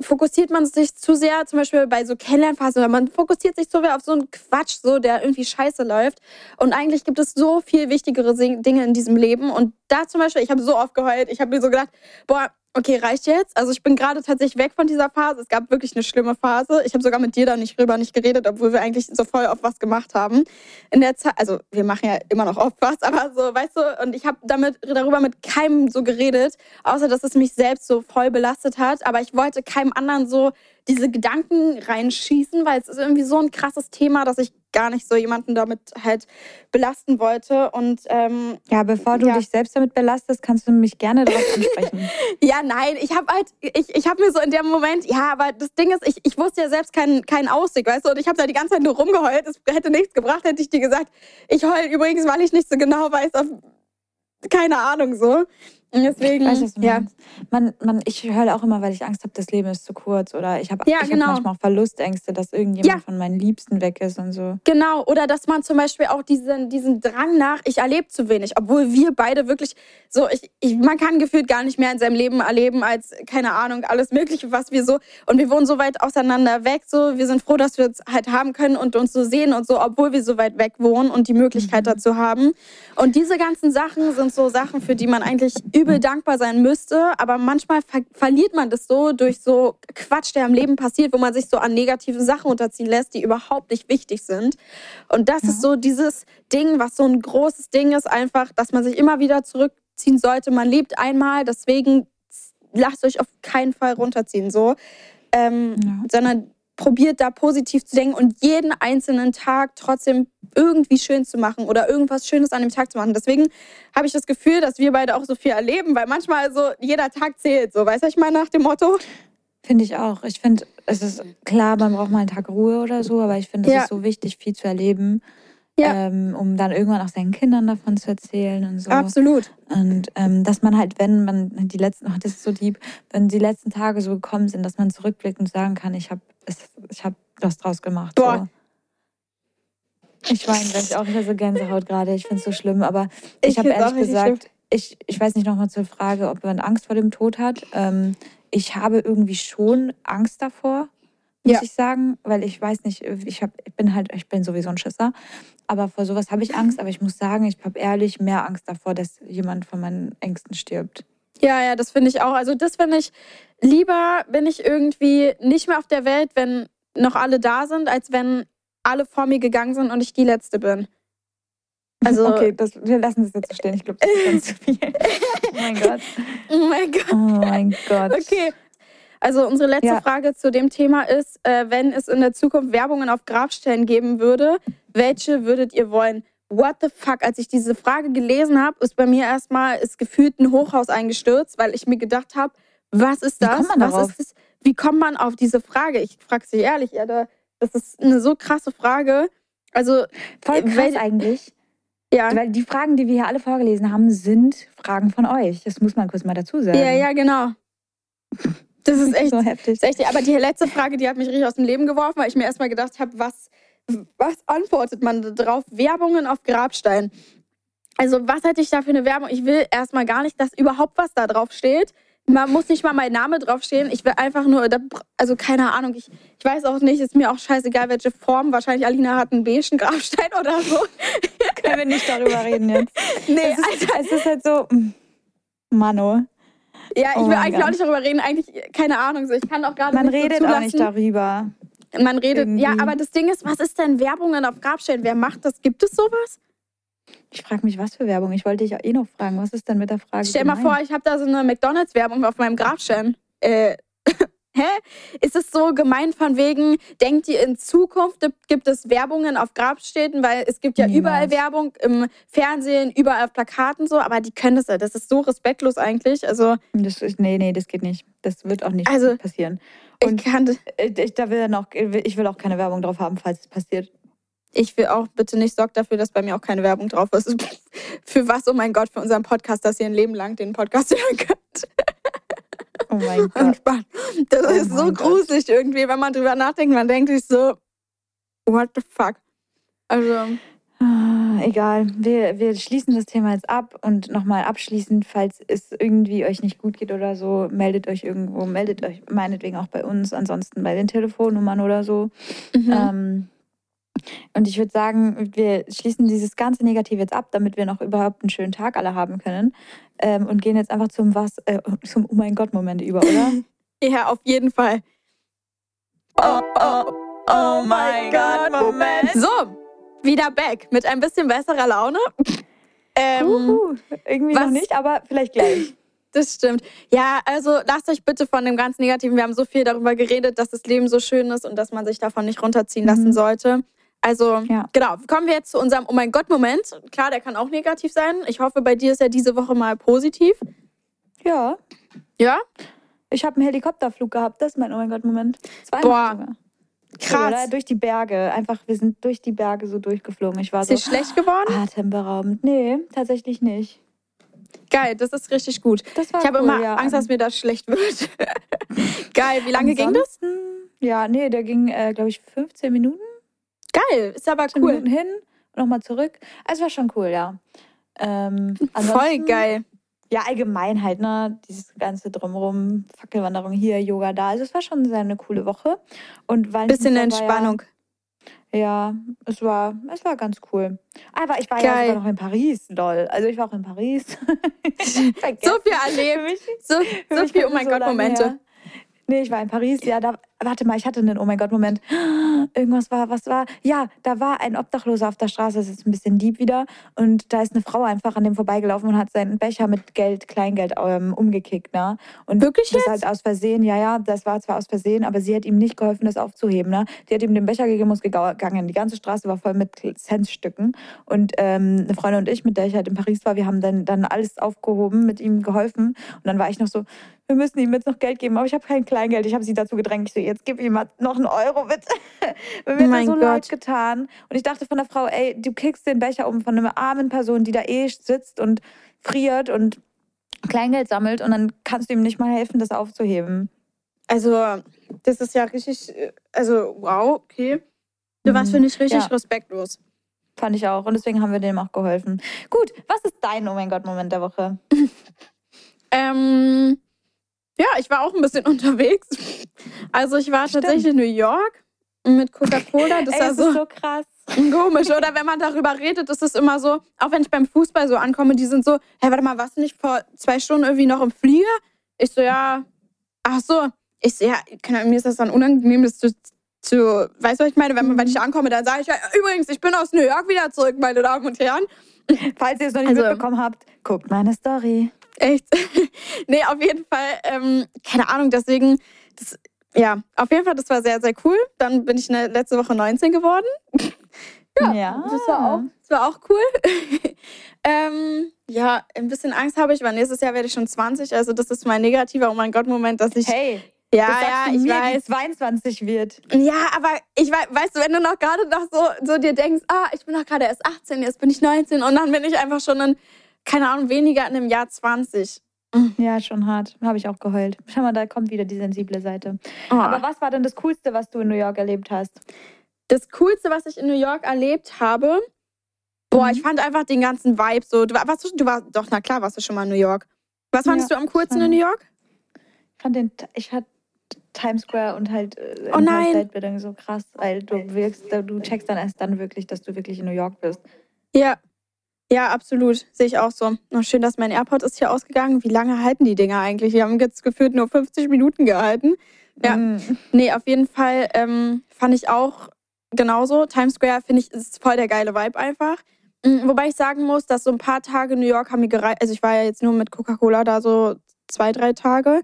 fokussiert man sich zu sehr, zum Beispiel bei so Kennenlernphasen, oder man fokussiert sich zu sehr auf so einen Quatsch, so der irgendwie scheiße läuft. Und eigentlich gibt es so viel wichtigere Dinge in diesem Leben. Und da zum Beispiel, ich habe so oft geheult, ich habe mir so gedacht, boah, okay, reicht jetzt? Also ich bin gerade tatsächlich weg von dieser Phase. Es gab wirklich eine schlimme Phase. Ich habe sogar mit dir da nicht drüber nicht geredet, obwohl wir eigentlich so voll oft was gemacht haben. In der Zeit, also wir machen ja immer noch oft was, aber so, weißt du, und ich habe damit darüber mit keinem so geredet, außer dass es mich selbst so voll belastet hat. Aber ich wollte keinem anderen so diese Gedanken reinschießen, weil es ist irgendwie so ein krasses Thema, dass ich gar nicht so jemanden damit halt belasten wollte. Und ähm, Ja, bevor du Ja. dich selbst damit belastest, kannst du mich gerne darauf ansprechen. Ja, nein, ich habe halt, ich, ich habe mir so in dem Moment, ja, aber das Ding ist, ich, ich wusste ja selbst keinen, keinen Ausweg, weißt du, und ich habe da die ganze Zeit nur rumgeheult. Es hätte nichts gebracht, hätte ich dir gesagt, ich heul übrigens, weil ich nicht so genau weiß, auf, keine Ahnung, so. Deswegen, Ich weiß, was du ja. meinst. Man, man, ich höre auch immer, weil ich Angst habe, das Leben ist zu kurz. Oder ich habe Ja, ich genau. hab manchmal auch Verlustängste, dass irgendjemand Ja. von meinen Liebsten weg ist und so. Genau, oder dass man zum Beispiel auch diesen, diesen Drang nach, ich erlebe zu wenig, obwohl wir beide wirklich so, ich, ich, man kann gefühlt gar nicht mehr in seinem Leben erleben als, keine Ahnung, alles Mögliche, was wir so, und wir wohnen so weit auseinander weg, so, wir sind froh, dass wir es halt haben können und uns so sehen und so, obwohl wir so weit weg wohnen und die Möglichkeit dazu haben. Und diese ganzen Sachen sind so Sachen, für die man eigentlich übel dankbar sein müsste, aber manchmal ver verliert man das so durch so Quatsch, der im Leben passiert, wo man sich so an negativen Sachen unterziehen lässt, die überhaupt nicht wichtig sind. Und das ist so dieses Ding, was so ein großes Ding ist, einfach, dass man sich immer wieder zurückziehen sollte. Man lebt einmal, deswegen lasst euch auf keinen Fall runterziehen, so. Ähm, Ja. sondern probiert da positiv zu denken und jeden einzelnen Tag trotzdem irgendwie schön zu machen oder irgendwas Schönes an dem Tag zu machen. Deswegen habe ich das Gefühl, dass wir beide auch so viel erleben, weil manchmal so jeder Tag zählt, so, weißt du, ich meine, nach dem Motto? Finde ich auch. Ich finde, es ist klar, man braucht mal einen Tag Ruhe oder so, aber ich finde, es Ja. ist so wichtig, viel zu erleben, Ja. ähm, um dann irgendwann auch seinen Kindern davon zu erzählen und so. Absolut. Und ähm, dass man halt, wenn man die letzten, oh, das ist so deep, wenn die letzten Tage so gekommen sind, dass man zurückblickt und sagen kann, ich habe ich hab was draus gemacht. Boah. So. Ich weine gleich auch wieder so Gänsehaut gerade. Ich finde es so schlimm, aber Ich ich, habe ehrlich gesagt, ich, ich weiß nicht nochmal zur Frage, ob man Angst vor dem Tod hat. Ähm, ich habe irgendwie schon Angst davor, muss Ja. ich sagen, weil ich weiß nicht, ich, hab, ich bin halt, ich bin sowieso ein Schisser, aber vor sowas habe ich Angst, aber ich muss sagen, ich habe ehrlich mehr Angst davor, dass jemand von meinen Ängsten stirbt. Ja, ja, das finde ich auch. Also das finde ich, lieber bin ich irgendwie nicht mehr auf der Welt, wenn noch alle da sind, als wenn alle vor mir gegangen sind und ich die Letzte bin. Also, okay, das, wir lassen das jetzt so stehen. Ich glaube, das ist ganz zu viel. Oh mein Gott. oh mein Gott. Oh mein Gott. Okay. Also unsere letzte Ja. Frage zu dem Thema ist, äh, wenn es in der Zukunft Werbungen auf Grabstellen geben würde, welche würdet ihr wollen? What the fuck? Als ich diese Frage gelesen habe, ist bei mir erstmal ist gefühlt ein Hochhaus eingestürzt, weil ich mir gedacht habe, was ist Wie das? kommt man was darauf? das? Wie kommt man auf diese Frage? Ich frage sie ehrlich, Alter. Das ist eine so krasse Frage. Also, Voll krass Weil- eigentlich. ja. Weil die Fragen, die wir hier alle vorgelesen haben, sind Fragen von euch. Das muss man kurz mal dazu sagen. Ja, ja, genau. Das ist echt so heftig. Ist echt, aber die letzte Frage, die hat mich richtig aus dem Leben geworfen, weil ich mir erstmal gedacht habe, was, was antwortet man da drauf? Werbungen auf Grabstein. Also, was hätte ich da für eine Werbung? Ich will erstmal gar nicht, dass überhaupt was da drauf steht. Man muss nicht mal mein Name draufstehen. Ich will einfach nur, also keine Ahnung, ich, ich weiß auch nicht, ist mir auch scheißegal, welche Form. Wahrscheinlich Alina hat einen beigen Grabstein oder so. Können wir nicht darüber reden jetzt. Nee, Es ist, es ist halt so, mm, Mano. Ja, ich Oh will mein eigentlich Gott. auch nicht darüber reden. Eigentlich, keine Ahnung. So, ich kann auch gerade Man nicht so redet zulassen. auch nicht darüber. Man redet, Irgendwie. ja, aber das Ding ist, was ist denn Werbungen auf Grabstellen? Wer macht das? Gibt es sowas? Ich frage mich, was für Werbung. Ich wollte dich ja eh noch fragen. Was ist denn mit der Frage? Stell mal gemeint? vor, ich habe da so eine McDonalds-Werbung auf meinem Grabstein. Äh, hä? Ist es so gemein von wegen, denkt ihr in Zukunft gibt es Werbungen auf Grabstätten? Weil es gibt ja Niemals. überall Werbung im Fernsehen, überall auf Plakaten so, aber die können das ja. Das ist so respektlos eigentlich. Also, Das ist, nee, nee, das geht nicht. Das wird auch nicht Also, passieren. ich Und kann, äh, ich, da will noch, ich will auch keine Werbung drauf haben, falls es passiert. ich will auch bitte nicht sorgt dafür, dass bei mir auch keine Werbung drauf ist. Für was, oh mein Gott, für unseren Podcast, dass ihr ein Leben lang den Podcast hören könnt. Oh mein Gott. Das Oh ist so Gott. gruselig irgendwie, wenn man drüber nachdenkt. Man denkt sich so, what the fuck? Also, Ah, Egal, wir, wir schließen das Thema jetzt ab und nochmal abschließend, falls es irgendwie euch nicht gut geht oder so, meldet euch irgendwo, meldet euch meinetwegen auch bei uns, ansonsten bei den Telefonnummern oder so. mhm. Ähm, und ich würde sagen, wir schließen dieses ganze Negative jetzt ab, damit wir noch überhaupt einen schönen Tag alle haben können. Ähm, und gehen jetzt einfach zum was, äh, zum Oh mein Gott-Moment über, oder? ja, auf jeden Fall. oh, oh, oh mein Gott, Moment. So, wieder back mit ein bisschen besserer Laune. Ähm, Uhu, irgendwie was- noch nicht, aber vielleicht gleich. Das stimmt. Ja, also lasst euch bitte von dem ganz Negativen. Wir haben so viel darüber geredet, dass das Leben so schön ist und dass man sich davon nicht runterziehen Mhm. lassen sollte. Also, Ja. genau. Kommen wir jetzt zu unserem Oh mein Gott-Moment. Klar, der kann auch negativ sein. Ich hoffe, bei dir ist er diese Woche mal positiv. Ja, Ja? ich habe einen Helikopterflug gehabt, das ist mein Oh mein Gott-Moment. Boah, sogar. Krass. Oder? Durch die Berge. Einfach, wir sind durch die Berge so durchgeflogen. Ich war Ist so dir schlecht geworden? atemberaubend. Nee, tatsächlich nicht. Geil, das ist richtig gut. Das war Ich habe cool, immer ja. Angst, dass mir das schlecht wird. Geil, wie lange ging das? Ansonsten- Ja, nee, der ging, äh, glaube ich, 15 Minuten. Geil, ist aber 15 cool. Minuten hin und nochmal zurück. Also war schon cool, ja. Ähm, Voll geil. Ja, allgemein halt, ne? Dieses ganze Drumherum, Fackelwanderung hier, Yoga da. Also es war schon sehr eine coole Woche. Und Bisschen Valentinstag war Entspannung. Ja, ja, es war, es war ganz cool. Aber ich war ja Geil. sogar noch in Paris, lol. Also ich war auch in Paris. So viel erlebt. So, so viel Oh mein so Gott Momente. her. Nee, ich war in Paris, ja, da, warte mal, ich hatte einen Oh mein Gott Moment. Irgendwas war, was war? Ja, da war ein Obdachloser auf der Straße, das ist ein bisschen deep wieder. Und da ist eine Frau einfach an dem vorbeigelaufen und hat seinen Becher mit Geld, Kleingeld ähm, umgekickt, ne? Und Wirklich das jetzt? halt aus Versehen, ja, ja, das war zwar aus Versehen, aber sie hat ihm nicht geholfen, das aufzuheben, ne? Die hat ihm den Becher gegeben, ist gegangen. Die ganze Straße war voll mit Centstücken. Und ähm, eine Freundin und ich, mit der ich halt in Paris war, wir haben dann, dann alles aufgehoben, mit ihm geholfen. Und dann war ich noch so, wir müssen ihm jetzt noch Geld geben, aber ich habe kein Kleingeld. Ich habe sie dazu gedrängt. Ich so, jetzt gib ihm mal noch einen Euro, bitte. Mir Oh wird mein das so Gott. leid getan. Und ich dachte von der Frau, ey, du kickst den Becher um von einer armen Person, die da eh sitzt und friert und Kleingeld sammelt und dann kannst du ihm nicht mal helfen, das aufzuheben. Also, das ist ja richtig, also wow, okay. Du warst, Mhm. finde ich, richtig Ja. respektlos. Fand ich auch. Und deswegen haben wir dem auch geholfen. Gut, was ist dein Oh mein Gott-Moment der Woche? Ähm, ja, ich war auch ein bisschen unterwegs. Also ich war Stimmt. tatsächlich in New York mit Coca-Cola. Das Ey, das so, ist so krass. komisch. Oder wenn man darüber redet, ist es immer so, auch wenn ich beim Fußball so ankomme, die sind so, hä, warte mal, warst du nicht vor zwei Stunden irgendwie noch im Flieger? Ich so, ja, ach so. Ich so, ja, mir ist das dann unangenehm, das zu, zu weißt du, was ich meine? Wenn, man, wenn ich ankomme, dann sage ich, ja, übrigens, ich bin aus New York wieder zurück, meine Damen und Herren. Falls ihr es noch nicht Also- mitbekommen habt, guckt meine Story. Echt? nee, auf jeden Fall, ähm, keine Ahnung, deswegen, das, ja, auf jeden Fall, das war sehr, sehr cool. Dann bin ich ne, letzte Woche 19 geworden. Ja, Das war auch, das war auch cool. ähm, ja, ein bisschen Angst habe ich, weil nächstes Jahr werde ich schon 20. Also, das ist mein negativer Oh mein Gott-Moment, dass ich. Hey, ja, ja, ich mir, weiß. die 22 wird. Ja, aber ich weiß, weißt du, wenn du noch gerade noch so, so dir denkst, ah, ich bin doch gerade erst 18, jetzt bin ich 19 und dann bin ich einfach schon in, keine Ahnung, weniger in einem Jahr 20. Ja, schon hart. Habe ich auch geheult. Schau mal, da kommt wieder die sensible Seite. Oh. Aber was war denn das Coolste, was du in New York erlebt hast? das Coolste, was ich in New York erlebt habe, boah, Mhm. ich fand einfach den ganzen Vibe so. Du, war- warst du, du warst, doch, na klar, warst du schon mal in New York. Was fandest Ja, du am coolsten in New York? Ich fand den, ich hatte Times Square und halt äh, Oh nein. So krass, weil du wirkst, du checkst dann erst dann wirklich, dass du wirklich in New York bist. Ja. Ja, absolut. Sehe ich auch so. Noch schön, dass mein AirPod ist hier ausgegangen. Wie lange halten die Dinger eigentlich? Die haben jetzt gefühlt nur 50 Minuten gehalten. Ja. Mm. Nee, auf jeden Fall ähm, fand ich auch genauso. Times Square finde ich ist voll der geile Vibe einfach. Mm, Wobei ich sagen muss, dass so ein paar Tage New York haben mir gereicht. Also ich war ja jetzt nur mit Coca-Cola da so zwei, drei Tage.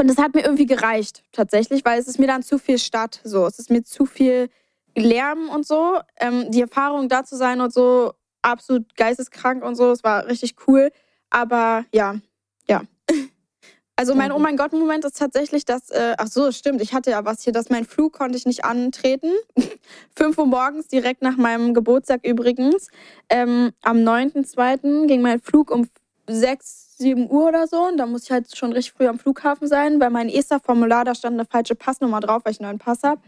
Und das hat mir irgendwie gereicht, tatsächlich, weil es ist mir dann zu viel Stadt. So, es ist mir zu viel Lärm und so. Ähm, die Erfahrung da zu sein und so, absolut geisteskrank und so. Es war richtig cool. Aber ja, ja. Also mein Oh mein Gott-Moment ist tatsächlich, dass, äh, ach so, stimmt, ich hatte ja was hier, dass mein Flug konnte ich nicht antreten. 5 Uhr morgens, direkt nach meinem Geburtstag übrigens. Ähm, am 9.2. ging mein Flug um 6, 7 Uhr oder so. Und da muss ich halt schon richtig früh am Flughafen sein, weil mein ESTA-Formular, da stand eine falsche Passnummer drauf, weil ich einen neuen Pass habe.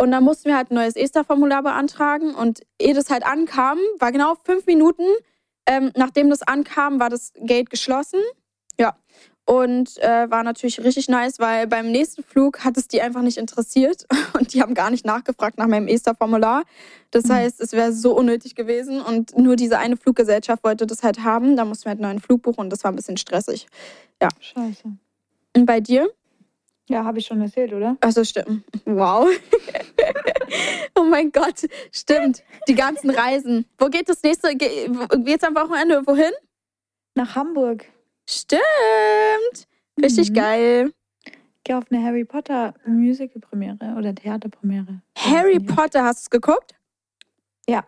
Und dann mussten wir halt ein neues ESTA-Formular beantragen. Und ehe das halt ankam, war genau fünf Minuten, ähm, nachdem das ankam, war das Gate geschlossen. Ja. Und äh, war natürlich richtig nice, weil beim nächsten Flug hat es die einfach nicht interessiert. Und die haben gar nicht nachgefragt nach meinem ESTA-Formular. Das Mhm. heißt, es wäre so unnötig gewesen. Und nur diese eine Fluggesellschaft wollte das halt haben. Da mussten wir halt einen neuen Flug buchen und das war ein bisschen stressig. Scheiße. Und bei dir? Ja, habe ich schon erzählt, oder? Also stimmt. Wow. oh mein Gott, stimmt. Die ganzen Reisen. Wo geht das nächste? Geht's am Wochenende wohin? Nach Hamburg. Stimmt. Richtig Mhm. geil. Geh auf eine Harry Potter Musical-Premiere oder Theaterpremiere. Harry. Potter, hast du es geguckt? Ja.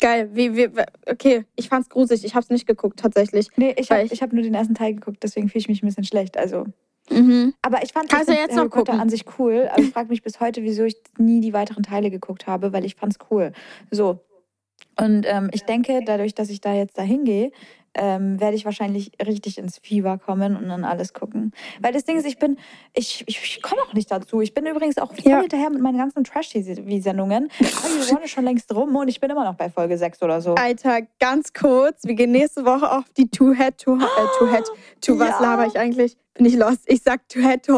Geil. Wie, wie, okay, ich fand's gruselig. Ich hab's nicht geguckt, tatsächlich. Nee, ich habe hab nur den ersten Teil geguckt, deswegen fühle ich mich ein bisschen schlecht. Also, Mhm. aber ich fand Kannst find jetzt Harry noch Potter gucken? an sich cool, aber ich frage mich bis heute, wieso ich nie die weiteren Teile geguckt habe, weil ich fand's cool. So. Und ähm, ich denke, dadurch, dass ich da jetzt dahin gehe, ähm, werde ich wahrscheinlich richtig ins Fieber kommen und dann alles gucken. Weil das Ding ist, ich bin, ich, ich, ich komme auch nicht dazu. Ich bin übrigens auch voll Ja. hinterher mit meinen ganzen Trash-TV-Sendungen. One ist schon längst rum und ich bin immer noch bei Folge 6 oder so. Alter, ganz kurz. Wir gehen nächste Woche auf die Two-Head, to, äh, Two-Head, to was Ja. laber ich eigentlich? Bin ich lost? Ich sag Two-Head, Es to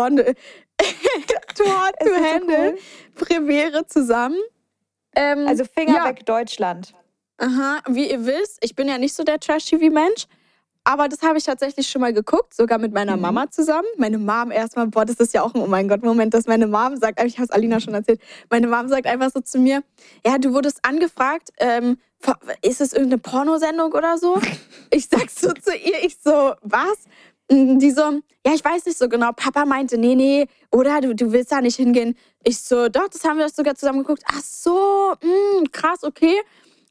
wird so Handle. cool. Premiere zusammen. Ähm, Also Finger ja. weg Deutschland. Aha, wie ihr wisst, ich bin ja nicht so der Trash-TV-Mensch. Aber das habe ich tatsächlich schon mal geguckt, sogar mit meiner Mhm. Mama zusammen. Meine Mom erstmal, boah, das ist ja auch ein Oh mein Gott Moment, dass meine Mom sagt, ich habe es Alina schon erzählt, meine Mom sagt einfach so zu mir, ja, du wurdest angefragt, ähm, ist es irgendeine Pornosendung oder so? Ich sag so zu ihr, ich so, was? Die so, ja, ich weiß nicht so genau. Papa meinte, nee, nee, oder du, du willst da nicht hingehen. Ich so, doch, das haben wir sogar zusammen geguckt. Ach so, mh, krass, okay.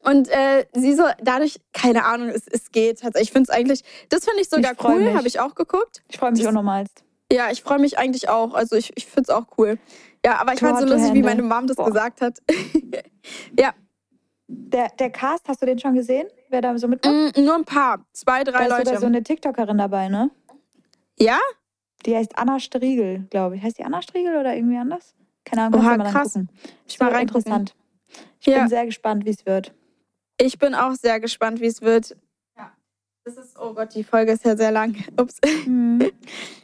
Und äh, sie so, dadurch, keine Ahnung, es, es geht. Also ich finde es eigentlich, das finde ich sogar Ich cool, habe ich auch geguckt. Ich freue mich Das- auch nochmalst. Ja, ich freue mich eigentlich auch. Also ich, ich finde es auch cool. Ja, aber ich fand so lustig, wie handle. meine Mom das Boah. gesagt hat. ja, Der, der Cast, hast du den schon gesehen? Wer da so mitmacht? mm, nur ein paar, zwei, Da drei ist Leute. sogar so eine TikTokerin dabei, ne? ja? Die heißt Anna Striegel, glaube ich. Heißt die Anna Striegel oder irgendwie anders? Keine Ahnung, kannst Oha, du mal krass. Ich mal interessant. Ich Ja. bin sehr gespannt, wie es wird. Ich bin auch sehr gespannt, wie es wird. Ja. Das ist, oh Gott, die Folge ist ja sehr lang. Ups.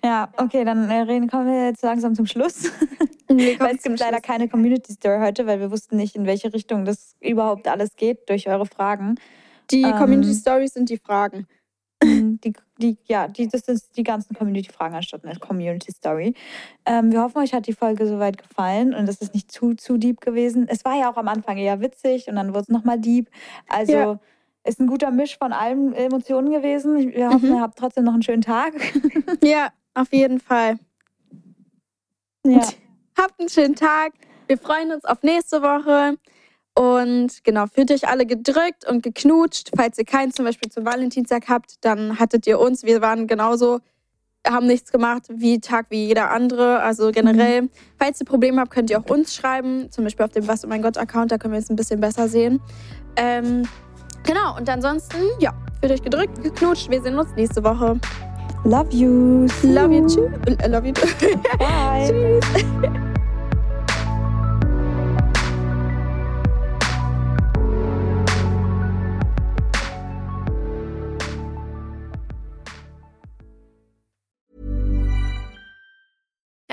Ja, okay, dann äh, reden, kommen wir jetzt langsam zum Schluss. Nee, weil es gibt leider Schluss. keine Community Story heute, weil wir wussten nicht, in welche Richtung das überhaupt alles geht durch eure Fragen. Die ähm, Community Stories sind die Fragen. Die, ja, die, das sind die ganzen Community-Fragen anstatt eine Community Story. Ähm, wir hoffen, euch hat die Folge soweit gefallen und es ist nicht zu, zu deep gewesen. Es war ja auch am Anfang eher witzig und dann wurde es nochmal deep. Also Ja. ist ein guter Misch von allen Emotionen gewesen. Wir hoffen, Mhm. ihr habt trotzdem noch einen schönen Tag. Ja, auf jeden Fall. ja. Habt einen schönen Tag. Wir freuen uns auf nächste Woche. Und genau, fühlt euch alle gedrückt und geknutscht. Falls ihr keinen zum Beispiel zum Valentinstag habt, dann hattet ihr uns. Wir waren genauso, haben nichts gemacht wie Tag wie jeder andere. Also generell, falls ihr Probleme habt, könnt ihr auch uns schreiben. Zum Beispiel auf dem Was oh mein Gott Account, da können wir es ein bisschen besser sehen. Ähm, genau, und ansonsten, ja, fühlt euch gedrückt, geknutscht. Wir sehen uns nächste Woche. Love you. Love you too. Äh, Love you too. Bye. Tschüss.